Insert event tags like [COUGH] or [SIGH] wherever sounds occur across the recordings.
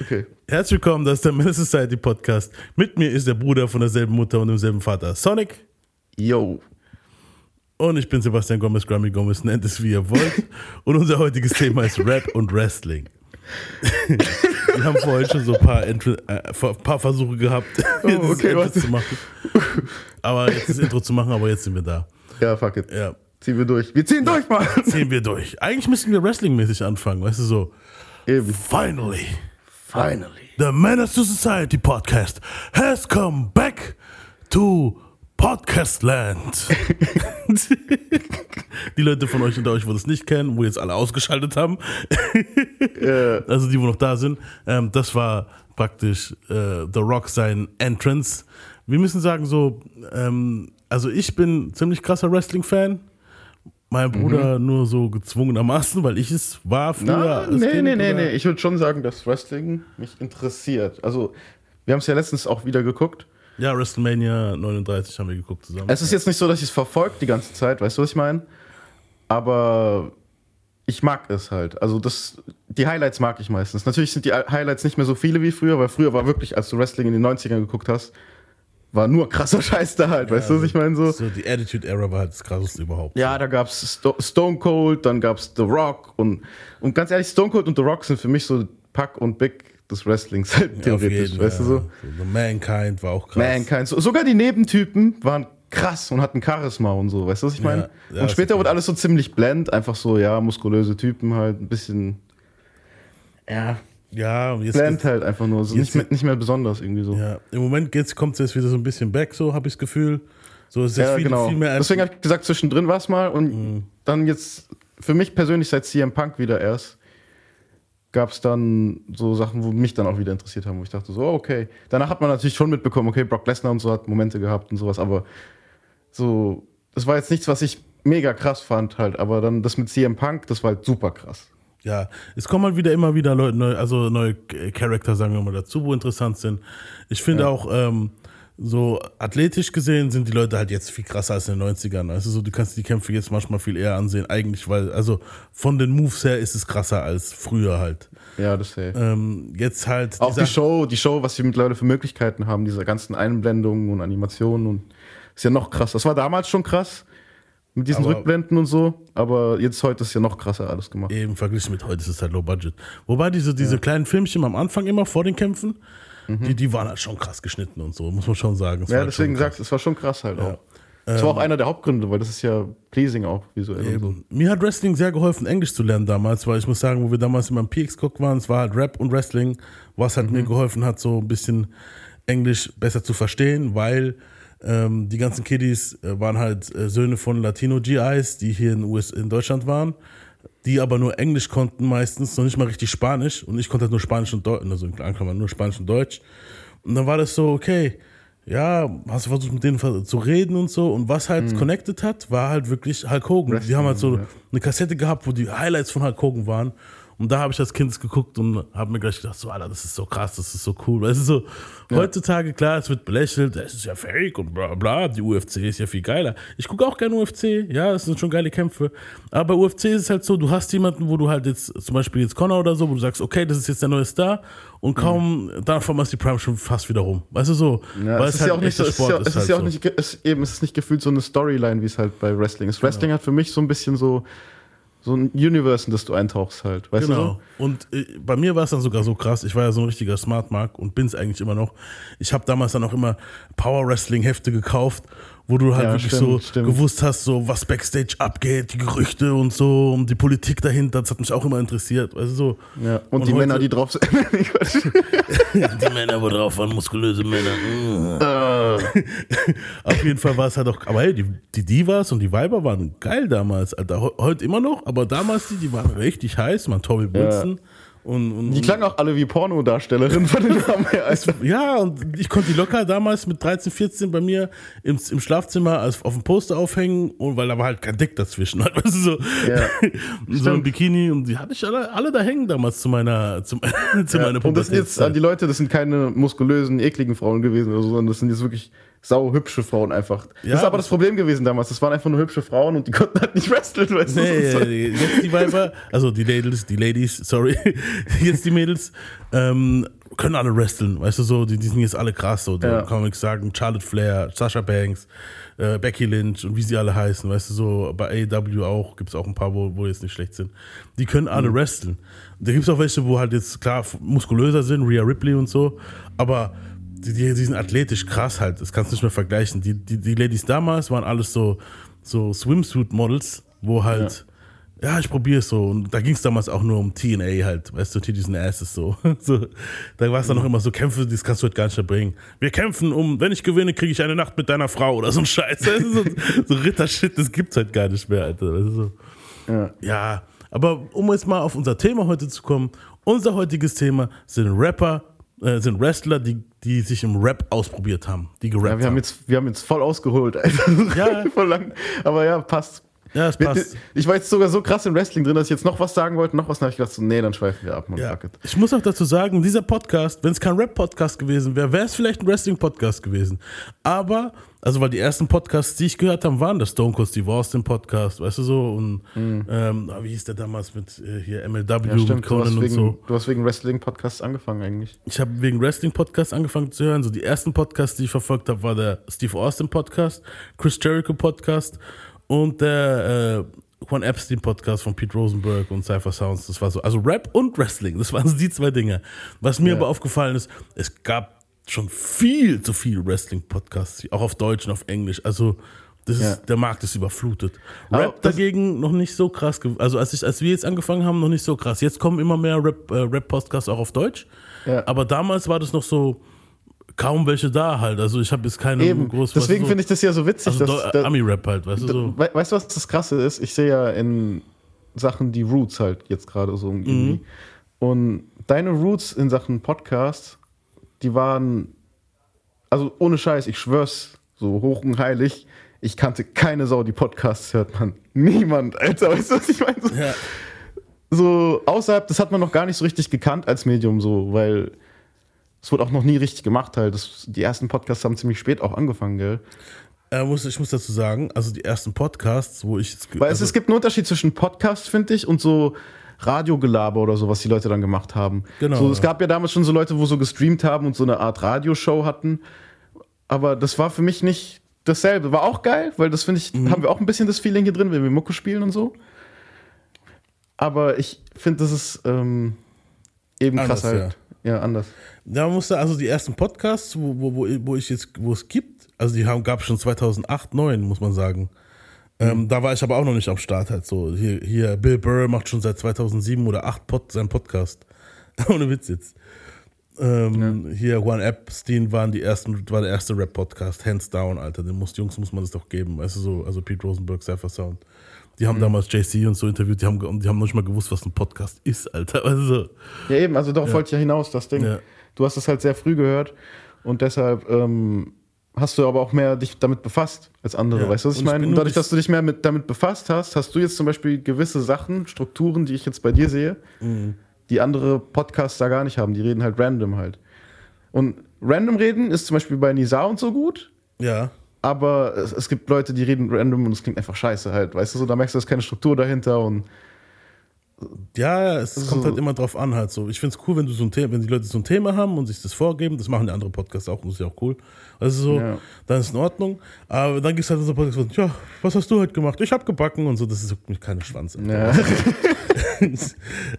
Okay. Herzlich willkommen, das ist der Menace Society Podcast. Mit mir ist der Bruder von derselben Mutter und demselben Vater, Sonic. Yo. Und ich bin Sebastian Gomez, Grammy Gomez, nennt es wie ihr wollt. Und unser heutiges Thema ist Rap und Wrestling. Wir haben vorhin schon so ein paar, Entry, äh, paar Versuche gehabt, Oh, [LAUGHS] das okay, Intro warte. zu machen. Aber jetzt das Intro zu machen, aber jetzt sind wir da. Ja, fuck it. Ja, Ziehen wir durch. Wir ziehen durch, Mann. ziehen wir durch. Eigentlich müssten wir Wrestling-mäßig anfangen, weißt du so. Eben. Finally. Finally. The Menace to Society podcast has come back to Podcast Land. [LAUGHS] die Leute von euch unter euch, wo das nicht kennen, wo jetzt alle ausgeschaltet haben, [LAUGHS] also die, wo noch da sind, ähm, das war praktisch äh, The Rock sein Entrance. Wir müssen sagen so, ähm, also ich bin ziemlich krasser Wrestling-Fan. Mein Bruder nur so gezwungenermaßen, weil ich es war früher. Na, nee, Kind nee, nee, nee. Ich würde schon sagen, dass Wrestling mich interessiert. Also, wir haben es ja letztens auch wieder geguckt. Ja, WrestleMania 39 haben wir geguckt zusammen. Es ist jetzt nicht so, dass ich es verfolgt die ganze Zeit, weißt du, was ich meine? Aber ich mag es halt. Also das, die Highlights mag ich meistens. Natürlich sind die Highlights nicht mehr so viele wie früher, weil früher war wirklich, als du Wrestling in den 90ern geguckt hast, war nur krasser [LAUGHS] Scheiß da halt, weißt du, was ich meine? So. So, die Attitude Era war halt das krasseste überhaupt. Ja, da gab es Sto Stone Cold, dann gab es The Rock und, und ganz ehrlich, Stone Cold und The Rock sind für mich so Pack und Big des Wrestlings halt Ja, theoretisch, jeden, weißt ja. du so? The Mankind war auch krass. Mankind. So, sogar die Nebentypen waren krass und hatten Charisma und so, weißt du, was ich meine? ja, und später wurde alles so ziemlich blend, einfach so, ja, muskulöse Typen halt, ein bisschen, ja, Ja, und jetzt blend halt einfach nur, so jetzt nicht, mehr, nicht mehr besonders irgendwie so. ja, im Moment geht's, kommt es jetzt wieder so ein bisschen back, so habe ich das Gefühl. So ist jetzt Ja, viel, genau. viel mehr. Deswegen habe ich gesagt, zwischendrin war es mal und Mhm. dann jetzt, für mich persönlich seit CM Punk wieder erst, gab es dann so Sachen, wo mich dann auch wieder interessiert haben, wo ich dachte so, oh, okay. Danach hat man natürlich schon mitbekommen, okay, Brock Lesnar und so hat Momente gehabt und sowas, aber so, das war jetzt nichts, was ich mega krass fand halt, aber dann das mit CM Punk, das war halt super krass. Ja, es kommen halt wieder immer wieder Leute, neu, also neue Charakter, sagen wir mal, dazu, wo interessant sind. Ich finde auch, ähm, so athletisch gesehen sind die Leute halt jetzt viel krasser als in den 90ern. Also so, du kannst die Kämpfe jetzt manchmal viel eher ansehen, eigentlich, weil, also von den Moves her ist es krasser als früher halt. Ja, das hey. Ähm, jetzt halt Auch die Show, die Show, was wir mittlerweile für Möglichkeiten haben, diese ganzen Einblendungen und Animationen und ist ja noch krass. Das war damals schon krass mit diesen Aber- Rückblenden und so, aber jetzt heute ist ja noch krasser alles gemacht. Eben verglichen mit heute ist es halt low budget. Wobei diese, diese kleinen Filmchen am Anfang immer vor den Kämpfen, die, die waren halt schon krass geschnitten und so, muss man schon sagen. Es Ja, halt deswegen sagst du, es war schon krass halt auch. Das war auch einer der Hauptgründe, weil das ist ja pleasing auch visuell so. Mir hat Wrestling sehr geholfen, Englisch zu lernen damals, weil ich muss sagen, wo wir damals immer im PX guck waren, es war halt Rap und Wrestling, was halt mir geholfen hat, so ein bisschen Englisch besser zu verstehen, weil ähm, die ganzen Kiddies äh, waren halt äh, Söhne von Latino-GIs, die hier in, US in Deutschland waren, die aber nur Englisch konnten meistens, noch nicht mal richtig Spanisch und ich konnte halt nur Spanisch und Deutsch, also in Klammern nur Spanisch und Deutsch. Und dann war das so, okay, ja, hast du versucht mit denen zu reden und so. Und was halt connected hat, war halt wirklich Hulk Hogan. die haben halt so Mhm. ja. eine Kassette gehabt, wo die Highlights von Hulk Hogan waren. Und da habe ich als Kind geguckt und habe mir gleich gedacht, so, Alter, das ist so krass, das ist so cool. Weißt du, so, heutzutage, klar, es wird belächelt, es ist ja fake und bla bla, die UFC ist ja viel geiler. Ich gucke auch gerne UFC, ja, es sind schon geile Kämpfe. Aber bei UFC ist es halt so, du hast jemanden, wo du halt jetzt, zum Beispiel jetzt Connor oder so, wo du sagst, okay, das ist jetzt der neue Star und kaum, davon ist die Prime schon fast wieder rum. Weißt du so? Ja, Weil es ist ja auch nicht so, es ist ja, es ist halt ja auch so. nicht, es, eben, es ist nicht gefühlt so eine Storyline, wie es halt bei Wrestling ist. Wrestling hat für mich so ein bisschen so, so ein Universe, in das du eintauchst halt, weißt du Genau. Und äh, bei mir war es dann sogar so krass. Ich war ja so ein richtiger Smart Mark und bin es eigentlich immer noch. Ich habe damals dann auch immer Power Wrestling Hefte gekauft, wo du halt Ja, wirklich stimmt, so stimmt. gewusst hast, so was Backstage abgeht, die Gerüchte und so und die Politik dahinter. Das hat mich auch immer interessiert. Du, so. Ja. Und, die heute- Männer, die drauf sind. [LAUGHS] [LAUGHS] die Männer, wo drauf waren, muskulöse Männer. [LAUGHS] Auf jeden Fall war es halt auch, aber hey, die, die Divas und die Weiber waren geil damals, Alter. Heu- Heute immer noch, aber damals die, die waren richtig heiß, man, Tommy Wilson. Und, und, die klangen auch alle wie Pornodarstellerinnen von den Namen her. Alter. ja, und ich konnte die locker damals mit 13, 14 bei mir im, im Schlafzimmer als, auf dem Poster aufhängen, und weil da war halt kein Deck dazwischen. [LAUGHS] Halt, weißt du, so, Ja, [LAUGHS] so ein. Bikini und die hatte ich alle, alle da hängen damals zu meiner, zu, [LAUGHS] zu meiner und das sind jetzt an die Leute, das sind keine muskulösen, ekligen Frauen gewesen oder so, sondern das sind jetzt wirklich sau hübsche Frauen einfach. Ja, das ist aber das Problem gewesen damals. Das waren einfach nur hübsche Frauen und die konnten halt nicht wresteln, weißt du? Nee, halt- nee, nee. jetzt die Weiber, also die Ladies, die Ladies, sorry, [LAUGHS] jetzt die Mädels, ähm, können alle wresteln, weißt du so, die, die sind jetzt alle krass, so, da Ja. kann man nichts sagen, Charlotte Flair, Sasha Banks, äh, Becky Lynch und wie sie alle heißen, weißt du so, bei AEW auch, gibt es auch ein paar, wo, wo jetzt nicht schlecht sind. Die können alle wresteln. Da gibt es auch welche, wo halt jetzt klar muskulöser sind, Rhea Ripley und so, aber die, die, die sind athletisch krass halt, das kannst du nicht mehr vergleichen. Die, die, die Ladies damals waren alles so, so Swimsuit-Models, wo halt, ja, ich probiere es so. Und da ging es damals auch nur um TNA halt, weißt du, Titties and Asses so. [LAUGHS] so da war es dann noch immer so, Kämpfe, das kannst du heute gar nicht mehr bringen. Wir kämpfen um, wenn ich gewinne, kriege ich eine Nacht mit deiner Frau oder so ein Scheiß. [LAUGHS] So, so Ritter-Shit, das gibt's halt gar nicht mehr, Alter. Weißt du, so. Ja. Ja, aber um jetzt mal auf unser Thema heute zu kommen, unser heutiges Thema sind Rapper, äh, sind Wrestler, die, die sich im Rap ausprobiert haben, die gerappt Ja, wir haben jetzt, wir haben jetzt voll ausgeholt, Alter. Ja. [LAUGHS] voll lang. Aber ja, passt. Ja, es passt. Ich war jetzt sogar so krass im Wrestling drin, dass ich jetzt noch was sagen wollte, noch was, dann habe ich gedacht, so, nee, dann schweifen wir ab, man. Ja. Ich muss auch dazu sagen, dieser Podcast, wenn es kein Rap-Podcast gewesen wäre, wäre es vielleicht ein Wrestling-Podcast gewesen. Aber, also weil die ersten Podcasts, die ich gehört habe, waren der Stone Cold Steve Austin Podcast, weißt du so, und ähm, wie hieß der damals mit äh, hier MLW, Mhm. Ja, stimmt. Conan hast, und wegen, so. du hast wegen Wrestling-Podcasts angefangen eigentlich. Ich habe wegen Wrestling-Podcasts angefangen zu hören. So die ersten Podcasts, die ich verfolgt habe, war der Steve Austin Podcast, Chris Jericho Podcast und der äh, Juan Epstein Podcast von Pete Rosenberg und Cypher Sounds. Das war so, also Rap und Wrestling. Das waren die zwei Dinge. Was mir Ja. aber aufgefallen ist, es gab schon viel zu viel Wrestling-Podcasts, auch auf Deutsch und auf Englisch. Also das ist, Ja. der Markt ist überflutet. Aber Rap dagegen noch nicht so krass. Also als, ich, als wir jetzt angefangen haben, noch nicht so krass. Jetzt kommen immer mehr Rap- äh, Rap-Podcasts auch auf Deutsch. Ja. Aber damals war das noch so kaum welche da halt. Also ich habe jetzt keine Eben. groß. Deswegen so, finde ich das ja so witzig. also dass, Ami-Rap halt, weißt du so. We weißt du, was das Krasse ist? Ich sehe ja in Sachen die Roots halt jetzt gerade so irgendwie. Mhm. Und deine Roots in Sachen Podcast, die waren, also ohne Scheiß, ich schwör's, so hoch und heilig, ich kannte keine Sau, die Podcasts hört man. [LAUGHS] Niemand, Alter, weißt du, was ich meine? So, Ja, so außerhalb, das hat man noch gar nicht so richtig gekannt als Medium, so, weil es wurde auch noch nie richtig gemacht halt. Das, die ersten Podcasts haben ziemlich spät auch angefangen, gell? äh, muss, ich muss dazu sagen, also die ersten Podcasts, wo ich jetzt. Weil also, es, es gibt einen Unterschied zwischen Podcast, finde ich, und so Radiogelaber oder so, was die Leute dann gemacht haben. Genau, So, es gab ja damals schon so Leute, wo so gestreamt haben und so eine Art Radioshow hatten. Aber das war für mich nicht dasselbe. War auch geil, weil das finde ich, Mhm. haben wir auch ein bisschen das Feeling hier drin, wenn wir Mucke spielen und so. Aber ich finde, das ist ähm, eben Anders, krass halt. Ja, anders. Da musste also die ersten Podcasts, wo, wo, wo, ich jetzt, wo es gibt, also die haben, gab es schon 2008, 2009, muss man sagen. Ähm, da war ich aber auch noch nicht am Start halt so. Hier, hier Bill Burr macht schon seit 2007 oder 2008 Pod, seinen Podcast. [LAUGHS] Ohne Witz jetzt. Ähm, Hier Juan Epstein waren die ersten, war der erste Rap-Podcast, hands down, Alter. Den muss, Jungs muss man das doch geben, weißt du so, also Pete Rosenberg, Cypher Sound. Die haben damals JC und so interviewt, die haben, die haben noch nicht mal gewusst, was ein Podcast ist, Alter. [LAUGHS] Also, Ja, eben, also darauf wollte ich ja hinaus, das Ding. Ja. Du hast es halt sehr früh gehört und deshalb ähm, hast du aber auch mehr dich damit befasst als andere. Ja. Weißt du, was ich meine? Und dadurch, dass du dich mehr mit, damit befasst hast, hast du jetzt zum Beispiel gewisse Sachen, Strukturen, die ich jetzt bei dir sehe, Mhm. die andere Podcasts da gar nicht haben. Die reden halt random halt. Und random reden ist zum Beispiel bei Nisa und so gut, ja. Aber es, es gibt Leute, die reden random und es klingt einfach scheiße halt. Weißt du, so, da merkst du, da ist keine Struktur dahinter und Ja, es So. kommt halt immer drauf an, halt so. Ich finde es cool, wenn du so ein Thema, wenn die Leute so ein Thema haben und sich das vorgeben, das machen die anderen Podcasts auch, das ist ja auch cool. Also so, Ja. dann ist in Ordnung. Aber dann gibt es halt so Podcasts, ja, was hast du heute gemacht? Ich hab gebacken und so, das ist mich keine Schwanz. Ja. [LAUGHS]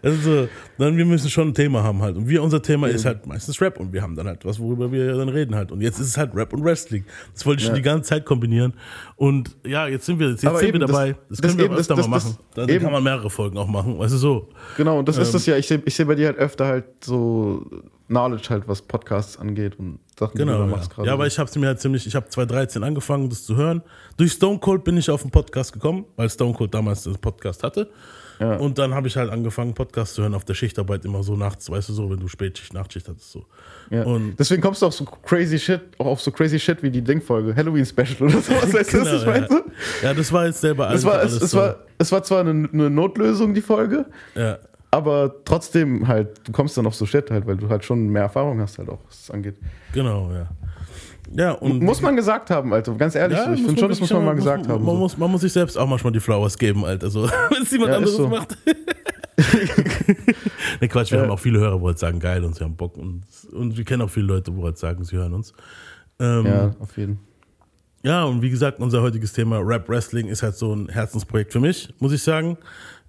Also, dann, wir müssen schon ein Thema haben halt. Und wir, unser Thema ist halt meistens Rap und wir haben dann halt was, worüber wir dann reden halt. Und jetzt ist es halt Rap und Wrestling. Das wollte ich schon Ja. die ganze Zeit kombinieren. Und ja, jetzt sind wir, jetzt, jetzt sind eben, wir dabei. Das, das können wir eben, öfter das- mal das- machen. das- Da eben. kann man mehrere Folgen auch machen. Weißt du, so. Genau, und das ist Ähm, das ja. Ich sehe ich seh bei dir halt öfter halt so Knowledge halt, was Podcasts angeht und Sachen, die Genau, du da ja. machst gerade. ja, aber ich habe mir halt ziemlich, ich habe 2013 angefangen, das zu hören. Durch Stone Cold bin ich auf den Podcast gekommen, weil Stone Cold damals den Podcast hatte. Ja. Und dann habe ich halt angefangen, Podcast zu hören auf der Schichtarbeit immer so nachts, weißt du so, wenn du Spätschicht, Nachtschicht hattest so. ja. und- Deswegen kommst du auf so crazy Shit, auch auf so crazy Shit wie die Ding-Folge, Halloween-Special oder sowas. [LAUGHS] Weißt du, was ich Genau, ja. meine? ja, das war jetzt selber Es war, es, alles es, so. war, es war zwar eine, eine Notlösung, die Folge, ja. Aber trotzdem halt, du kommst dann auf so Shit halt, weil du halt schon mehr Erfahrung hast halt auch, was das angeht. Genau, ja. Ja, und Muss man gesagt haben, Alter. Ganz ehrlich, Ja, ich finde schon, das muss man mal gesagt muss, haben. Man, so. muss, man muss sich selbst auch manchmal die Flowers geben, Alter. So, [LAUGHS] wenn es jemand Ja, anderes so. macht. [LAUGHS] ne, Quatsch, wir Ja. haben auch viele Hörer, wo halt sagen, geil und sie haben Bock. Und, und wir kennen auch viele Leute, wo halt sagen, sie hören uns. Ähm, ja, auf jeden Ja, und wie gesagt, unser heutiges Thema Rap Wrestling ist halt so ein Herzensprojekt für mich, muss ich sagen.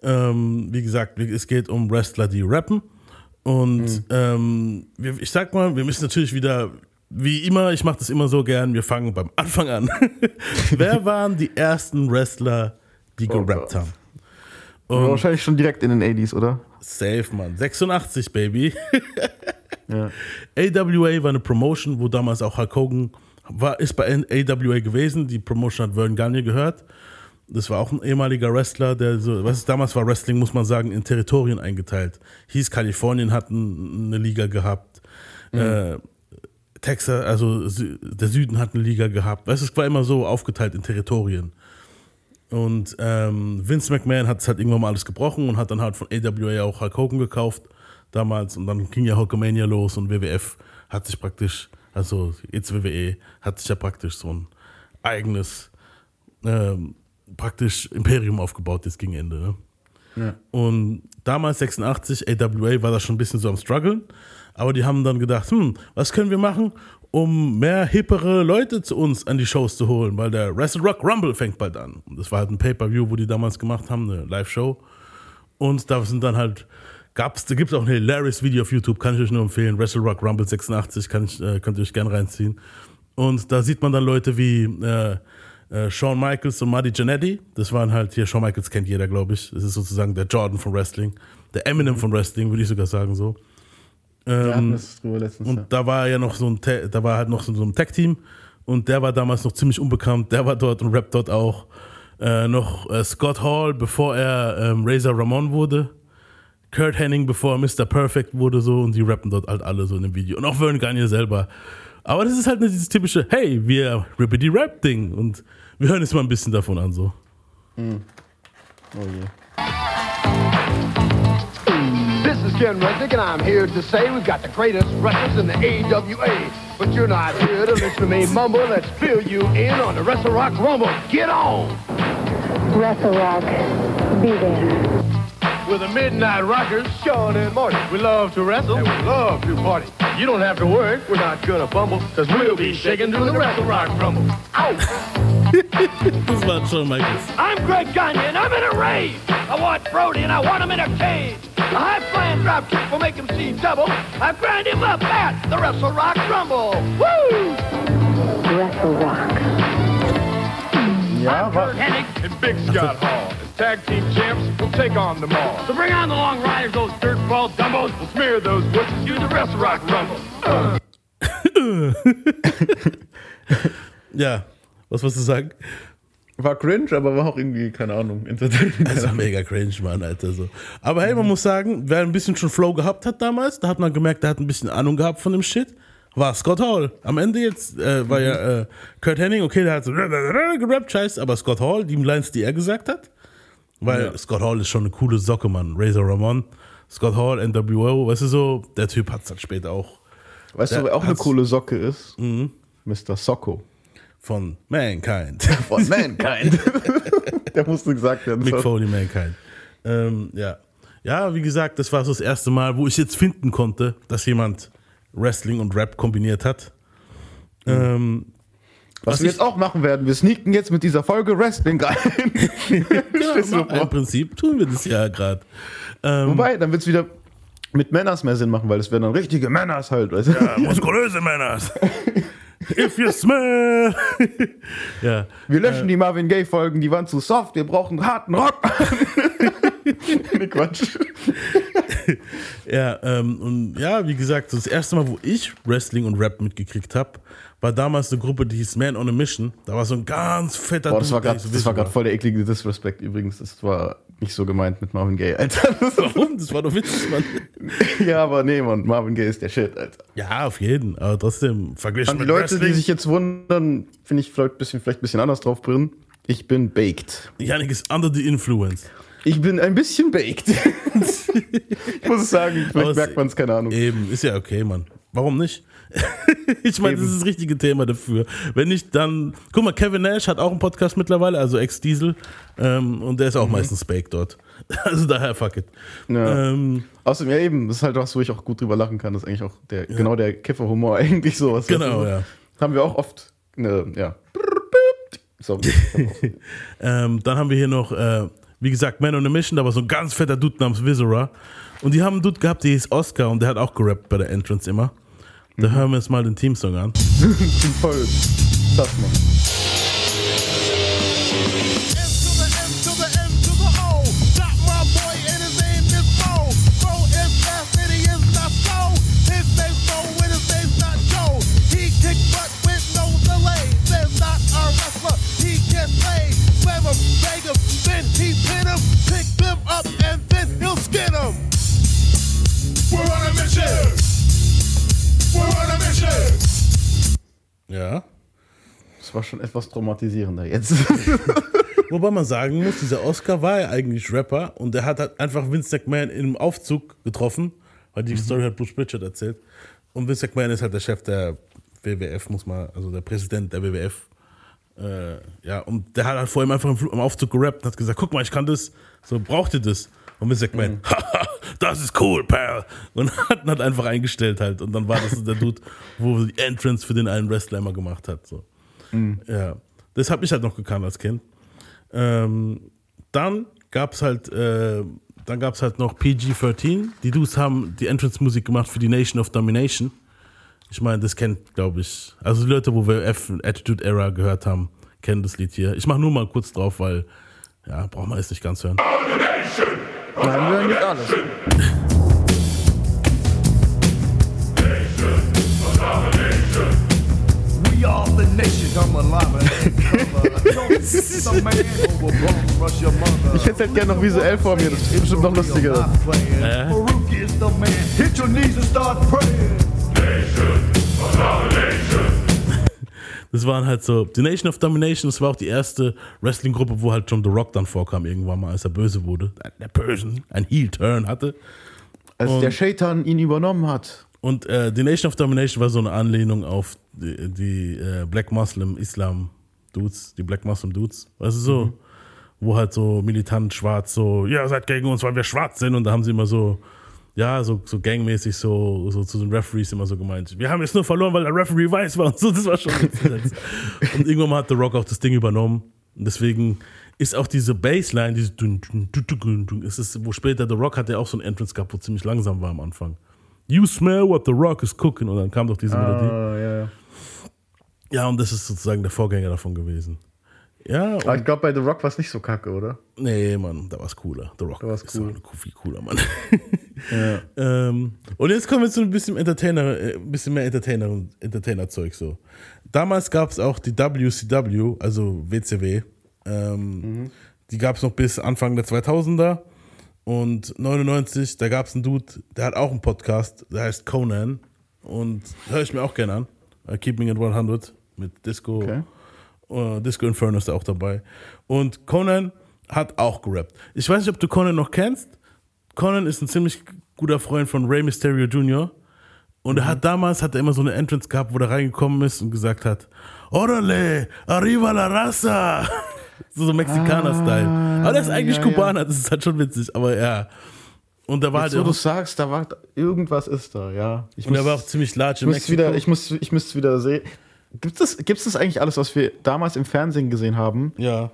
Ähm, wie gesagt, es geht um Wrestler, die rappen. Und ähm, wir, ich sag mal, wir müssen natürlich wieder, wie immer, ich mache das immer so gern, wir fangen beim Anfang an. [LAUGHS] Wer waren die ersten Wrestler, die Oh gerappt Gott. haben? Aber Wahrscheinlich schon direkt in den 80s, oder? Safe, Mann. 86, Baby. [LAUGHS] Ja. AWA war eine Promotion, wo damals auch Hulk Hogan war, ist bei AWA gewesen. Die Promotion hat Vern Gagne gehört. Das war auch ein ehemaliger Wrestler, der so, was damals war Wrestling, muss man sagen, in Territorien eingeteilt. Hieß Kalifornien hat ein, eine Liga gehabt. Äh, Texas, also der Süden hat eine Liga gehabt. Weißt es war immer so aufgeteilt in Territorien. Und ähm, Vince McMahon hat es halt irgendwann mal alles gebrochen und hat dann halt von AWA auch Hulk Hogan gekauft damals. Und dann ging ja Hulkamania los und WWF hat sich praktisch, also jetzt WWE, hat sich ja praktisch so ein eigenes ähm, praktisch Imperium aufgebaut jetzt gegen Ende. Ne? Ja. Und damals 86, AWA war da schon ein bisschen so am struggeln, aber die haben dann gedacht, hm, was können wir machen, um mehr hippere Leute zu uns an die Shows zu holen, weil der Wrestle Rock Rumble fängt bald an. Und das war halt ein Pay-Per-View, wo die damals gemacht haben, eine Live-Show. Und da sind dann halt, gab's, da gibt es auch ein hilarious Video auf YouTube, kann ich euch nur empfehlen, Wrestle Rock Rumble 86, kann ich, äh, könnt ihr euch gerne reinziehen. Und da sieht man dann Leute wie äh, äh, Shawn Michaels und Marty Jannetty. Das waren halt hier, Shawn Michaels kennt jeder, glaube ich. Das ist sozusagen der Jordan von Wrestling. Der Eminem von Wrestling, würde ich sogar sagen so. Ähm, drüber letztens. und ja. da war ja noch so ein, da war halt noch so, so ein Tag-Team und der war damals noch ziemlich unbekannt. Der war dort und rappt dort auch. Äh, noch äh, Scott Hall, bevor er ähm, Razor Ramon wurde. Kurt Henning, bevor er Mr. Perfect wurde, so und die rappen dort halt alle so in dem Video. Und auch Vern Gagne selber. Aber das ist halt nicht dieses typische, hey, wir rippen die Rap-Ding. Und wir hören jetzt mal ein bisschen davon an, so. Oh je. This is Ken Resnick, and I'm here to say we've got the greatest wrestlers in the AWA. But you're not here to listen to me mumble. Let's fill you in on the Wrestle Rock Rumble. Get on! Wrestle Rock. Be there. We're the Midnight Rockers, Sean and Marty. We love to wrestle, and we love to party. You don't have to worry, we're not gonna bumble, cause we'll be shaking through the Wrestle Rock Rumble. Ow! [LAUGHS] Who's war Shawn Michaels. I'm Greg Gagne, and I'm in a rage. I want Brody, and I want him in a cage. A high-flying drop kick will make him see double. I grind him up at the Wrestle Rock Rumble. Woo! Wrestle Rock. Ja, I'm Kurt Hennig and Big Scott Hall. Tag team champs, we'll take on them all. So bring on the long riders, those dirtball dumbos. We'll smear those bushes, use the Wrestle Rock Rumble. Uh. [LAUGHS] Ja, was wolltest du sagen? war cringe, aber war auch irgendwie, keine Ahnung, entertaining. Also mega cringe, Mann, Alter. So. Aber hey, man muss sagen, wer ein bisschen schon Flow gehabt hat damals, da hat man gemerkt, der hat ein bisschen Ahnung gehabt von dem Shit, war Scott Hall. Am Ende jetzt äh, war ja äh, Kurt Henning, okay, der hat so [LAUGHS] gerappt, scheiß, aber Scott Hall, die Lines, die er gesagt hat, weil Ja. Scott Hall ist schon eine coole Socke, Mann. Razor Ramon, Scott Hall, NWO, weißt du so, der Typ hat es dann später auch Weißt du, Der wer auch eine coole Socke ist? Mr. Socko. von Mankind. [LAUGHS] Von Mankind. [LAUGHS] Der musste gesagt werden. Mick so. Foley Mankind. Ähm, ja. ja, wie gesagt, das war so das erste Mal, wo ich jetzt finden konnte, dass jemand Wrestling und Rap kombiniert hat. Ähm, Was, Was wir jetzt auch machen werden, wir sneaken jetzt mit dieser Folge Wrestling rein. [LAUGHS] [LAUGHS] Ja, Im vor? Prinzip tun wir das ja gerade. Ähm, Wobei, dann wird es wieder mit Männers mehr Sinn machen, weil es werden dann richtige Männers halt. Weißt du? ja, muskulöse Männer. [LAUGHS] If you smell. ja. Wir löschen die Marvin Gaye Folgen, die waren zu soft, wir brauchen harten Rock. nee, Quatsch. Ja, ähm, und ja, wie gesagt, das erste Mal, wo ich Wrestling und Rap mitgekriegt habe, war damals eine Gruppe, die hieß Man on a Mission. Da war so ein ganz fetter Boah, das war gerade nicht so witzig voll der eklige Disrespect übrigens. Das war nicht so gemeint mit Marvin Gaye, Alter. [LAUGHS] Warum? Das war doch witzig, Mann. ja, aber nee, Mann, Marvin Gaye ist der Shit, Alter. Ja, auf jeden. Aber trotzdem, verglichen An die mit Leute, Wrestling. die sich jetzt wundern, finde ich vielleicht ein bisschen, vielleicht ein bisschen anders drauf bringen. Ich bin baked. Janik ist under the influence. Ich bin ein bisschen baked. [LAUGHS] ich muss sagen, vielleicht merkt man es, keine Ahnung. Eben, ist ja okay, Mann. Warum nicht? [LAUGHS] ich meine, das ist das richtige Thema dafür. Wenn nicht, dann. Guck mal, Kevin Nash hat auch einen Podcast mittlerweile, also Ex-Diesel. Ähm, und der ist auch meistens Spake dort. [LAUGHS] Also daher, fuck it. Ja. Ähm, Außerdem, ja eben, das ist halt was, wo ich auch gut drüber lachen kann. Das ist eigentlich auch der, genau der Kifferhumor [LAUGHS] eigentlich sowas. Genau, ja. Haben wir auch oft, ne, ja. Sorry. ähm, dann haben wir hier noch, äh, wie gesagt, Man on a Mission, da war so ein ganz fetter Dude namens Viscera. Und die haben einen Dude gehabt, der hieß Oscar und der hat auch gerappt bei der Entrance immer. Da hören wir uns mal den Teamsong an. [LAUGHS] Voll. Das mal. Ja. Das war schon etwas traumatisierender jetzt. [LAUGHS] Wobei man sagen muss, dieser Oscar war ja eigentlich Rapper und der hat halt einfach Vince McMahon im Aufzug getroffen, weil die Story hat Bruce Pritchard erzählt. Und Vince McMahon ist halt der Chef der WWF, muss man, also der Präsident der WWF. Äh, ja, und der hat halt vor ihm einfach im Aufzug gerappt und hat gesagt: Guck mal, ich kann das, so braucht ihr das? Und Vince McMahon, [LAUGHS] haha, das ist cool, pal. Und [LAUGHS] hat ihn halt einfach eingestellt halt. Und dann war das der Dude, wo die Entrance für den einen Wrestler immer gemacht hat. So. Ja, das habe ich halt noch gekannt als Kind. Ähm, dann gab es halt, äh, dann gab's halt noch PG-13. Die Dudes haben die Entrance-Musik gemacht für die Nation of Domination. Ich meine, das kennt, glaube ich, also die Leute, wo wir F Attitude Era gehört haben, kennen das Lied hier. Ich mache nur mal kurz drauf, weil, ja, braucht man jetzt nicht ganz hören. Nein, wir hören nicht alles. Nation. Ich hätte halt gerne noch visuell vor mir, das ist bestimmt noch lustiger. Man. Hit your knees and start praying. Das waren halt so, die Nation of Domination, das war auch die erste Wrestling-Gruppe, wo halt schon The Rock dann vorkam, irgendwann mal, als er böse wurde. Der Böse, ein Heel-Turn hatte. Als der Shaitan ihn übernommen hat. Und äh, die Nation of Domination war so eine Anlehnung auf die, die äh, Black Muslim Islam Dudes, die Black Muslim Dudes. Weißt du so? Wo halt so militant schwarz so, ja, seid gegen uns, weil wir schwarz sind. Und da haben sie immer so, ja, so, so gangmäßig so, so zu den Referees immer so gemeint, wir haben jetzt nur verloren, weil der Referee weiß war und so. Das war schon. [LAUGHS] Und irgendwann mal hat The Rock auch das Ding übernommen. Und deswegen ist auch diese Bassline, diese dun, dun, dun, dun, ist es, wo später The Rock hatte auch so ein Entrance gehabt, wo ziemlich langsam war am Anfang. You smell what the rock is cooking. Und dann kam doch diese Melodie. Ah, ja, ja. Ja, und das ist sozusagen der Vorgänger davon gewesen. Ja, Aber ich glaube, bei The Rock war es nicht so kacke, oder? nee, Mann, da war's cooler. The Rock Da war's ist cool. viel cooler, Mann. [LAUGHS] ähm, und jetzt kommen wir zu ein bisschen Entertainer, äh, ein bisschen mehr Entertainer Entertainer-Zeug so. Damals gab es auch die WCW, also WCW. Ähm, Die gab es noch bis Anfang der 2000er. Und 99, da gab es einen Dude, der hat auch einen Podcast, der heißt Conan. Und höre ich mir auch gerne an. Keeping It 100 mit Disco. Okay. Äh, Disco Inferno ist da auch dabei. Und Conan hat auch gerappt. Ich weiß nicht, ob du Conan noch kennst. Conan ist ein ziemlich guter Freund von Rey Mysterio Jr. Und er hat damals hat er immer so eine Entrance gehabt, wo er reingekommen ist und gesagt hat: Orale, arriba la raza. [LAUGHS] so so Mexikaner-Style. aber der ist eigentlich ja, ja. Kubaner, das ist halt schon witzig, aber ja. Und da war Jetzt, halt wo du sagst, da war irgendwas ist da, ja. Ich und er war auch ziemlich large ich in muss Mexiko. wieder, ich muss, ich müsste es wieder sehen. Gibt es gibt's das eigentlich alles, was wir damals im Fernsehen gesehen haben, ja.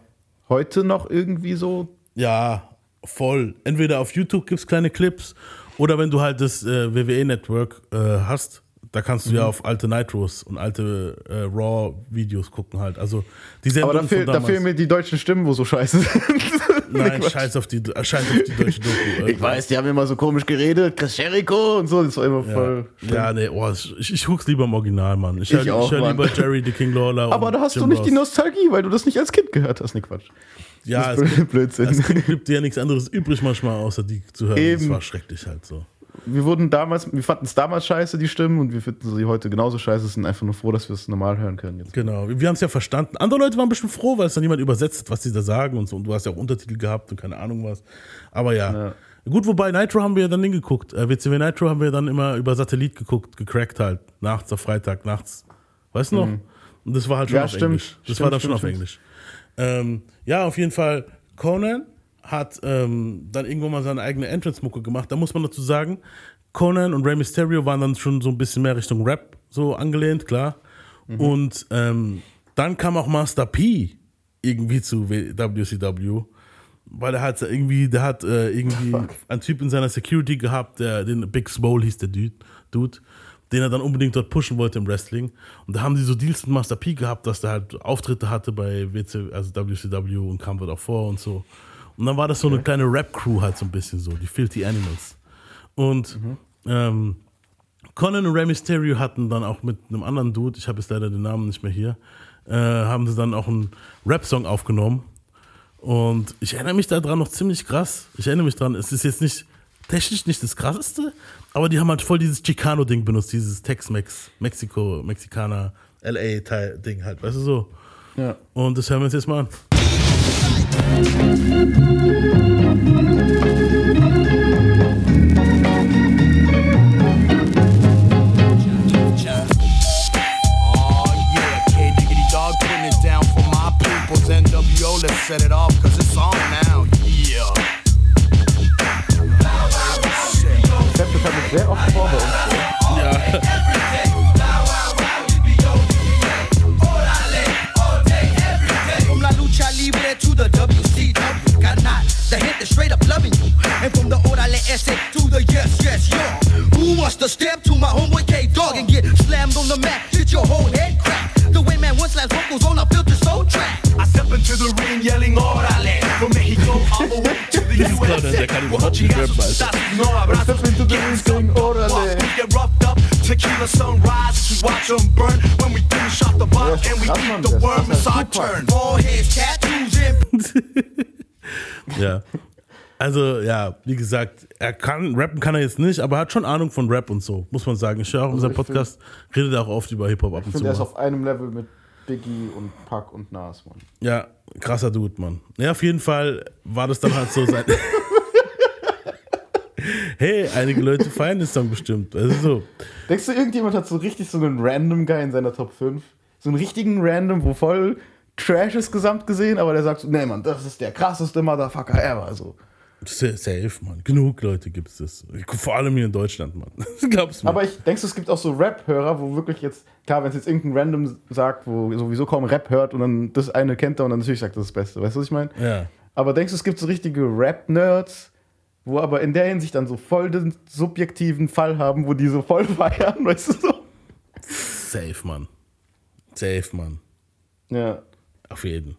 heute noch irgendwie so? Ja, voll. Entweder auf YouTube gibt es kleine Clips oder wenn du halt das äh, WWE-Network äh, hast, da kannst du Mhm. ja auf alte Nitros und alte äh, Raw-Videos gucken halt. Also die Aber Sendungen da, fehl, da fehlen mir die deutschen Stimmen, wo so scheiße sind. Nein, [LAUGHS] scheiß auf die, scheiß auf die deutsche Doku. [LAUGHS] Ich weiß, die haben immer so komisch geredet, Chris Jericho und so, das war immer voll. Ja, ja nee, oh, ich, ich guck's lieber im Original, Mann. Ich, Ich hör, auch, ich hör lieber Jerry the King Lawler. [LAUGHS] Aber da hast Jim du nicht die Ross. Nostalgie, weil du das nicht als Kind gehört hast. Nee, Quatsch. Ja, das es gibt, Blödsinn. es gibt, dir ja nichts anderes übrig manchmal, außer die zu hören. Das Eben. war schrecklich halt so. Wir wurden damals, wir fanden es damals scheiße, die Stimmen, und wir finden sie heute genauso scheiße, sind einfach nur froh, dass wir es normal hören können jetzt. Genau, wir haben es ja verstanden. Andere Leute waren bestimmt froh, weil es dann jemand übersetzt, was sie da sagen und so. Und du hast ja auch Untertitel gehabt und keine Ahnung was. Aber ja, Gut, wobei Nitro haben wir ja dann hingeguckt. Äh, WCW Nitro haben wir dann immer über Satellit geguckt, gecrackt halt. Nachts auf Freitag, nachts. Weißt du noch? Und das war halt schon Ja, auf stimmt. Englisch. Das Stimmt, war dann stimmt, schon auf. Englisch. Ähm, ja, auf jeden Fall. Conan hat ähm, dann irgendwann mal seine eigene Entrance-Mucke gemacht. Da muss man dazu sagen, Conan und Rey Mysterio waren dann schon so ein bisschen mehr Richtung Rap so angelehnt, klar. Mhm. Und ähm, dann kam auch Master P irgendwie zu WCW, weil er hat irgendwie, der hat äh, irgendwie [LAUGHS] einen Typ in seiner Security gehabt, der den Big Swole hieß der Dude, Dude, den er dann unbedingt dort pushen wollte im Wrestling. Und da haben die so Deals mit Master P gehabt, dass der halt Auftritte hatte bei WC, also WCW und kam dort auch vor und so. Und dann war das so eine kleine Rap-Crew halt so ein bisschen so, die Filthy Animals. Und ähm, Conan und Rey Mysterio hatten dann auch mit einem anderen Dude, ich habe jetzt leider den Namen nicht mehr hier, äh, haben sie dann auch einen Rap-Song aufgenommen. Und ich erinnere mich daran noch ziemlich krass. Ich erinnere mich dran, es ist jetzt nicht technisch nicht das krasseste, aber die haben halt voll dieses Chicano-Ding benutzt, dieses Tex-Mex, Mexiko, Mexikaner, LA-Ding halt, weißt du so. Ja. Und das hören wir uns jetzt mal an. Sehr oft vor bei uns. From to the WCW, got not the hit that's straight up loving you. And from the Orale Ese to the yes, yes, yo. Who wants to step to my homeboy K Dog and get slammed on the mat? Get your whole head cracked. The way man once slaps vocals on a filter soul track. I step into the ring yelling Orale From Mexico all the way to the ist klar, der kann überhaupt nicht rappen, Alter. No abrazo. Step into the ring saying, "Orale." Tequila sunrise We watch them burn when we finish off the bottle Ja, And we eat the worm, it's our turn Foreheads, tattoos, and [LAUGHS] Ja. Also, ja, wie gesagt, er kann, rappen kann er jetzt nicht, aber er hat schon Ahnung von Rap und so, muss man sagen. Ich höre auch in unserem Also ich Podcast, redet er auch oft über Hip-Hop ab Ich und zu. finde, er ist auf einem Level mit Biggie und Puck und Nas, Mann. Ja, krasser Dude, Mann. Ja, auf jeden Fall war das dann halt so sein. [LAUGHS] hey, einige Leute feiern den Song bestimmt. Also so. Denkst du, irgendjemand hat so richtig so einen random Guy in seiner Top 5? So einen richtigen Random, wo voll Trash ist gesamt gesehen, aber der sagt so, nee, Mann, das ist der krasseste Motherfucker ever. So. Sa- Safe, Mann. Genug Leute gibt es das. Vor allem hier in Deutschland, Mann. [LAUGHS] Glaubst du mir? Aber ich denkst du, es gibt auch so Rap-Hörer, wo wirklich jetzt, klar, wenn es jetzt irgendein Random sagt, wo sowieso kaum Rap hört und dann das eine kennt er und dann natürlich sagt, das das Beste. Weißt du, was ich meine? ja. Aber denkst du, es gibt so richtige Rap-Nerds, wo aber in der Hinsicht dann so voll den subjektiven Fall haben, wo die so voll [LAUGHS] feiern, weißt du so? Safe, Mann. Safe, Mann. Ja. Auf jeden.